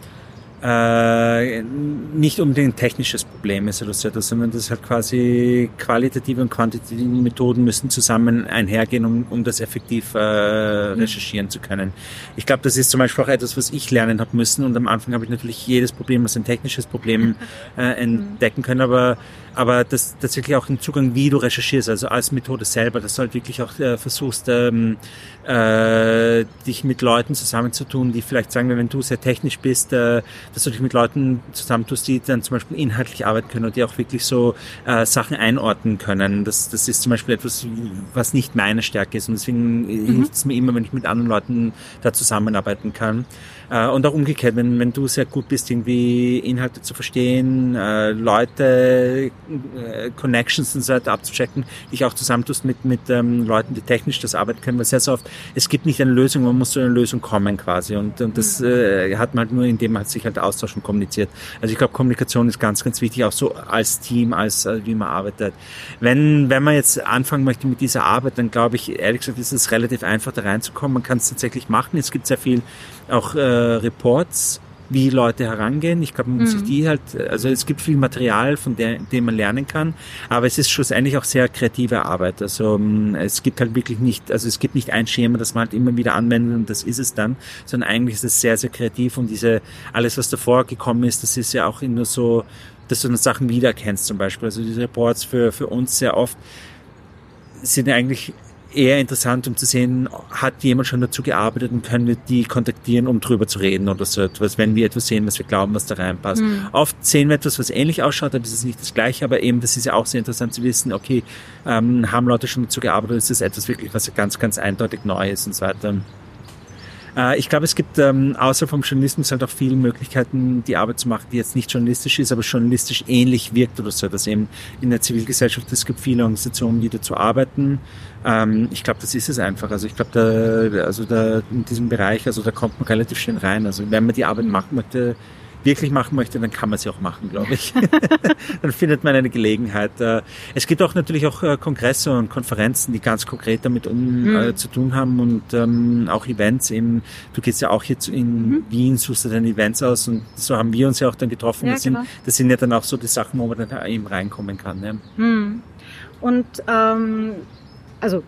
Speaker 2: äh, nicht unbedingt ein technisches Problem ist oder so etwas, sondern das halt quasi qualitative und quantitative Methoden müssen zusammen einhergehen, um, um das effektiv äh, mhm. recherchieren zu können. Ich glaube, das ist zum Beispiel auch etwas, was ich lernen habe müssen und am Anfang habe ich natürlich jedes Problem als ein technisches Problem äh, entdecken können, aber aber das tatsächlich auch im Zugang, wie du recherchierst, also als Methode selber, dass du halt wirklich auch äh, versuchst, ähm, äh, dich mit Leuten zusammenzutun, die vielleicht sagen, wenn du sehr technisch bist, äh, dass du dich mit Leuten zusammentust, die dann zum Beispiel inhaltlich arbeiten können und die auch wirklich so äh, Sachen einordnen können. Das, das ist zum Beispiel etwas, was nicht meine Stärke ist und deswegen mhm. hilft es mir immer, wenn ich mit anderen Leuten da zusammenarbeiten kann. Äh, und auch umgekehrt, wenn, wenn du sehr gut bist, irgendwie Inhalte zu verstehen, äh, Leute, äh, Connections und so weiter abzuchecken, dich auch zusammentust mit, mit ähm, Leuten, die technisch das arbeiten können, weil sehr, sehr oft, es gibt nicht eine Lösung, man muss zu einer Lösung kommen quasi. Und, und das mhm. äh, hat man halt nur, indem man sich halt austauscht und kommuniziert. Also ich glaube, Kommunikation ist ganz, ganz wichtig, auch so als Team, als äh, wie man arbeitet. Wenn, wenn man jetzt anfangen möchte mit dieser Arbeit, dann glaube ich, ehrlich gesagt, ist es relativ einfach da reinzukommen. Man kann es tatsächlich machen. Es gibt sehr viel auch äh, Reports, wie Leute herangehen. Ich glaube, man muss mhm. sich die halt, also es gibt viel Material, von der, dem man lernen kann, aber es ist schlussendlich auch sehr kreative Arbeit. Also mm, es gibt halt wirklich nicht, also es gibt nicht ein Schema, das man halt immer wieder anwendet und das ist es dann, sondern eigentlich ist es sehr, sehr kreativ und diese, alles, was davor gekommen ist, das ist ja auch immer so, dass du dann Sachen wiedererkennst zum Beispiel. Also diese Reports für, für uns sehr oft sind eigentlich eher interessant, um zu sehen, hat jemand schon dazu gearbeitet und können wir die kontaktieren, um drüber zu reden oder so etwas, wenn wir etwas sehen, was wir glauben, was da reinpasst. Mhm. Oft sehen wir etwas, was ähnlich ausschaut, aber es ist nicht das Gleiche, aber eben, das ist ja auch sehr interessant zu wissen, okay, ähm, haben Leute schon dazu gearbeitet, ist das etwas wirklich, was ganz, ganz eindeutig neu ist und so weiter. Äh, ich glaube, es gibt ähm, außer vom Journalismus halt auch viele Möglichkeiten, die Arbeit zu machen, die jetzt nicht journalistisch ist, aber journalistisch ähnlich wirkt oder so. Dass eben in der Zivilgesellschaft, es gibt viele Organisationen, die dazu arbeiten. Ähm, ich glaube, das ist es einfach. Also ich glaube, da, also da in diesem Bereich, also da kommt man relativ schön rein. Also wenn man die Arbeit machen möchte, wirklich machen möchte, dann kann man sie auch machen, glaube ich. dann findet man eine Gelegenheit. Äh, es gibt auch natürlich auch äh, Kongresse und Konferenzen, die ganz konkret damit um, mhm. äh, zu tun haben und ähm, auch Events eben. Du gehst ja auch jetzt in mhm. Wien, suchst du deine Events aus und so haben wir uns ja auch dann getroffen. Ja, das, genau. sind, das sind ja dann auch so die Sachen, wo man dann eben reinkommen kann. Ja.
Speaker 1: Mhm. Und ähm, also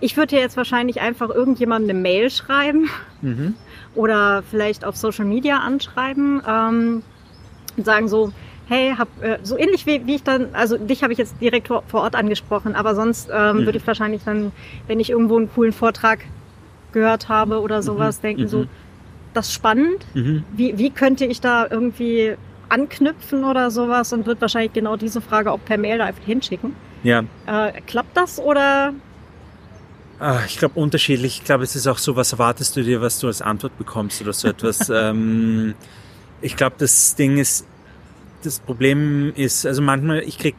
Speaker 1: ich würde jetzt wahrscheinlich einfach irgendjemandem eine Mail schreiben. Mhm oder vielleicht auf Social Media anschreiben ähm, und sagen so, hey, hab, äh, so ähnlich wie, wie ich dann, also dich habe ich jetzt direkt vor, vor Ort angesprochen, aber sonst ähm, mhm. würde ich wahrscheinlich dann, wenn ich irgendwo einen coolen Vortrag gehört habe oder mhm. sowas, mhm. denken so, mhm. das ist spannend. Mhm. Wie, wie könnte ich da irgendwie anknüpfen oder sowas und wird wahrscheinlich genau diese Frage auch per Mail da einfach hinschicken.
Speaker 2: Ja.
Speaker 1: Äh, klappt das oder
Speaker 2: ich glaube unterschiedlich. Ich glaube, es ist auch so, was erwartest du dir, was du als Antwort bekommst oder so etwas. ähm, ich glaube, das Ding ist, das Problem ist, also manchmal, ich krieg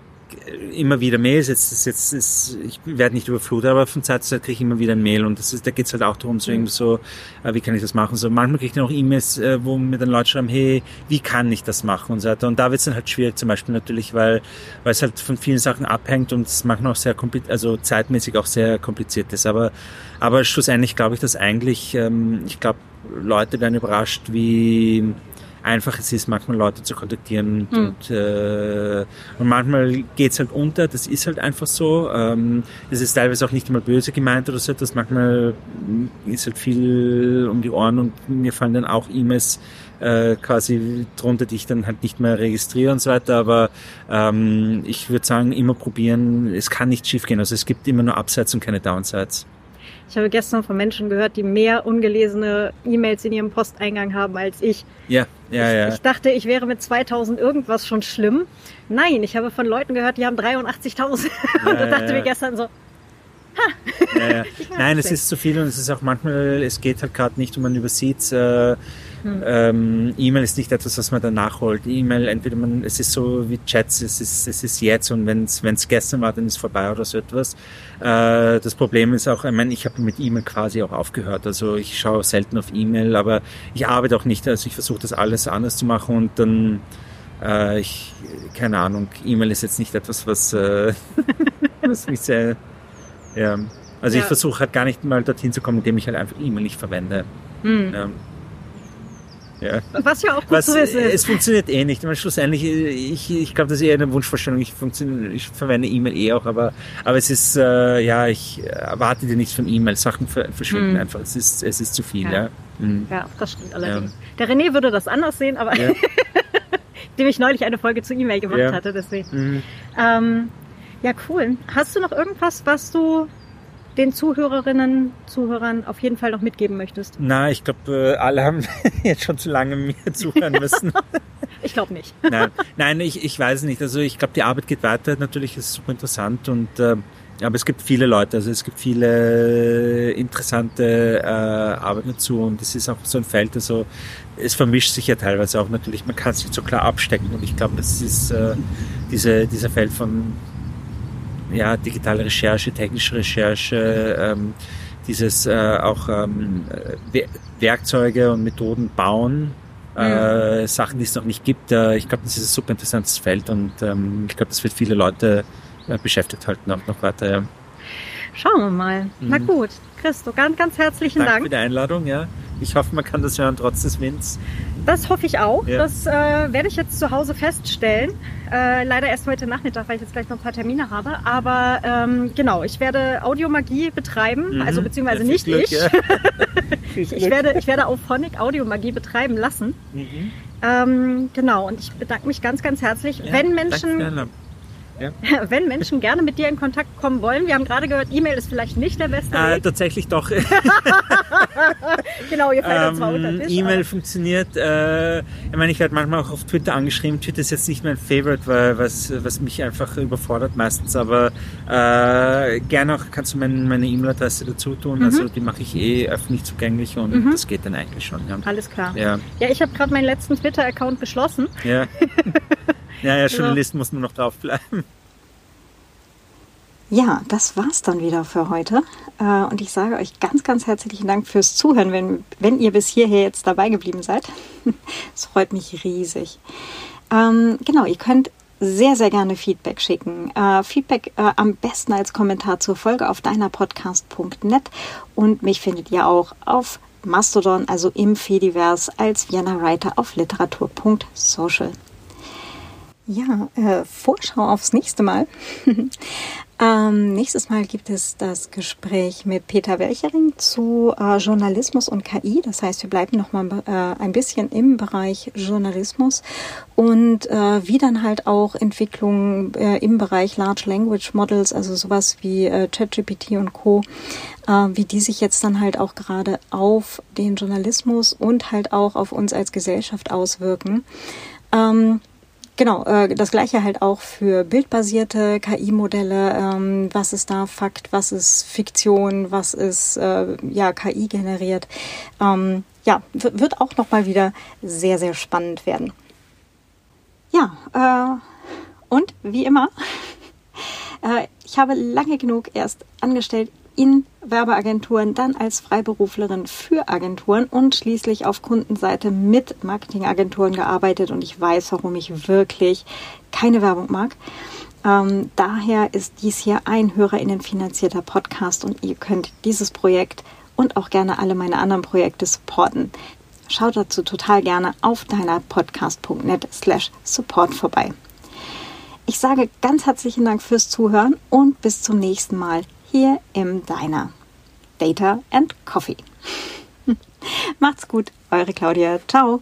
Speaker 2: immer wieder Mails, jetzt ist jetzt ist, ich werde nicht überflutet, aber von Zeit zu Zeit kriege ich immer wieder ein Mail und das ist, da geht's halt auch darum, so irgendwie so, äh, wie kann ich das machen? So manchmal kriege ich dann auch E-Mails, äh, wo mir dann Leute schreiben, hey, wie kann ich das machen und so weiter. Und da wird's dann halt schwierig, zum Beispiel natürlich, weil weil es halt von vielen Sachen abhängt und es manchmal auch sehr kompliziert, also zeitmäßig auch sehr kompliziert ist. Aber aber schlussendlich glaube ich, dass eigentlich, ähm, ich glaube, Leute werden überrascht, wie einfach es ist, manchmal Leute zu kontaktieren mhm. und, äh, und manchmal geht's halt unter, das ist halt einfach so. Ähm, es ist teilweise auch nicht immer böse gemeint oder so etwas, manchmal ist halt viel um die Ohren und mir fallen dann auch E-Mails äh, quasi drunter, die ich dann halt nicht mehr registriere und so weiter, aber ähm, ich würde sagen, immer probieren, es kann nicht schief gehen, also es gibt immer nur Upsides und keine Downsides.
Speaker 1: Ich habe gestern von Menschen gehört, die mehr ungelesene E-Mails in ihrem Posteingang haben als ich.
Speaker 2: Ja, ja, ja.
Speaker 1: Ich, ich dachte, ich wäre mit 2000 irgendwas schon schlimm. Nein, ich habe von Leuten gehört, die haben 83.000. Ja, und ja, dachte ja. mir gestern so,
Speaker 2: ha. Ja, ja. Nein, es ist zu viel und es ist auch manchmal, es geht halt gerade nicht und man übersieht äh, hm. Ähm, E-Mail ist nicht etwas, was man dann nachholt. E-Mail, entweder man, es ist so wie Chats, es ist, es ist jetzt und wenn es gestern war, dann ist vorbei oder so etwas. Äh, das Problem ist auch, ich meine, ich habe mit E-Mail quasi auch aufgehört. Also ich schaue selten auf E-Mail, aber ich arbeite auch nicht. Also ich versuche das alles anders zu machen und dann äh, ich, keine Ahnung, E-Mail ist jetzt nicht etwas, was, äh, was mich sehr, ja. Also ja. ich versuche halt gar nicht mal dorthin zu kommen, indem ich halt einfach E-Mail nicht verwende. Hm. Ja.
Speaker 1: Ja. Was ja auch gut Was, zu wissen
Speaker 2: ist. Es funktioniert eh nicht. meine, schlussendlich, ich, ich glaube, das ist eher eine Wunschvorstellung. Ich, ich verwende E-Mail eh auch, aber, aber es ist, äh, ja, ich erwarte dir nichts von E-Mail. Sachen verschwinden hm. einfach. Es ist, es ist zu viel, ja.
Speaker 1: Ja, hm. ja das stimmt allerdings. Ja. Der René würde das anders sehen, aber ja. dem ich neulich eine Folge zu E-Mail gemacht hatte, deswegen. Mhm. Ähm, ja, cool. Hast du noch irgendwas, was du den Zuhörerinnen, Zuhörern auf jeden Fall noch mitgeben möchtest?
Speaker 2: Na, ich glaube, äh, alle haben jetzt schon zu lange mir zuhören müssen.
Speaker 1: ich glaube nicht.
Speaker 2: Nein, nein ich, ich weiß nicht. Also ich glaube, die Arbeit geht weiter. Natürlich ist es super interessant und äh, aber es gibt viele Leute, also es gibt viele interessante äh, Arbeiten dazu und es ist auch so ein Feld, also es vermischt sich ja teilweise auch natürlich, man kann es nicht so klar abstecken und ich glaube, es ist äh, diese, dieser Feld von ja, digitale Recherche, technische Recherche, ähm, dieses äh, auch ähm, Werkzeuge und Methoden bauen, äh, Sachen, die es noch nicht gibt. Äh, ich glaube, das ist ein super interessantes Feld und ähm, ich glaube, das wird viele Leute äh, beschäftigt halten auch noch weiter. Ja.
Speaker 1: Schauen wir mal. Mhm. Na gut, Christo, ganz, ganz herzlichen
Speaker 2: Dank.
Speaker 1: Dank.
Speaker 2: für die Einladung, ja. Ich hoffe, man kann das hören trotz des Winds.
Speaker 1: Das hoffe ich auch. Ja. Das äh, werde ich jetzt zu Hause feststellen. Äh, leider erst heute Nachmittag, weil ich jetzt gleich noch ein paar Termine habe. Aber ähm, genau, ich werde Audiomagie betreiben, mhm. also beziehungsweise ja, nicht Glück, ich. Ja. ich, werde, ich werde auf Phonic Audiomagie betreiben lassen. Mhm. Ähm, genau, und ich bedanke mich ganz, ganz herzlich. Wenn Menschen ja. Wenn Menschen gerne mit dir in Kontakt kommen wollen, wir haben gerade gehört, E-Mail ist vielleicht nicht der beste
Speaker 2: äh, Weg. Tatsächlich doch.
Speaker 1: genau, ihr fällt ähm, zwar unter Tisch.
Speaker 2: E-Mail funktioniert. Äh, ich meine, ich werde manchmal auch auf Twitter angeschrieben. Twitter ist jetzt nicht mein Favorite, weil was, was mich einfach überfordert meistens. Aber äh, gerne auch kannst du mein, meine E-Mail-Adresse dazu tun. Mhm. Also die mache ich eh öffentlich zugänglich und mhm. das geht dann eigentlich schon.
Speaker 1: Ja. Alles klar. Ja, ja ich habe gerade meinen letzten Twitter-Account geschlossen.
Speaker 2: Ja. Ja, ja, Journalist ja. muss nur noch draufbleiben.
Speaker 1: Ja, das war's dann wieder für heute. Äh, und ich sage euch ganz, ganz herzlichen Dank fürs Zuhören, wenn, wenn ihr bis hierher jetzt dabei geblieben seid. Es freut mich riesig. Ähm, genau, ihr könnt sehr, sehr gerne Feedback schicken. Äh, Feedback äh, am besten als Kommentar zur Folge auf deinerpodcast.net und mich findet ihr auch auf Mastodon, also im Fediverse als Vienna Writer auf literatur.social. Ja, äh, Vorschau aufs nächste Mal. ähm, nächstes Mal gibt es das Gespräch mit Peter Welchering zu äh, Journalismus und KI. Das heißt, wir bleiben noch mal äh, ein bisschen im Bereich Journalismus und äh, wie dann halt auch Entwicklungen äh, im Bereich Large Language Models, also sowas wie äh, ChatGPT und Co., wie die sich jetzt dann halt auch gerade auf den Journalismus und halt auch auf uns als Gesellschaft auswirken. Ähm, Genau, äh, das gleiche halt auch für bildbasierte KI-Modelle. Ähm, was ist da Fakt, was ist Fiktion, was ist äh, ja KI generiert. Ähm, ja, wird auch nochmal wieder sehr, sehr spannend werden. Ja, äh, und wie immer, äh, ich habe lange genug erst angestellt in Werbeagenturen, dann als Freiberuflerin für Agenturen und schließlich auf Kundenseite mit Marketingagenturen gearbeitet und ich weiß, warum ich wirklich keine Werbung mag. Ähm, daher ist dies hier ein HörerInnen finanzierter Podcast und ihr könnt dieses Projekt und auch gerne alle meine anderen Projekte supporten. Schaut dazu total gerne auf deiner podcast.net slash support vorbei. Ich sage ganz herzlichen Dank fürs Zuhören und bis zum nächsten Mal hier im Diner. Data and Coffee. Macht's gut, eure Claudia. Ciao.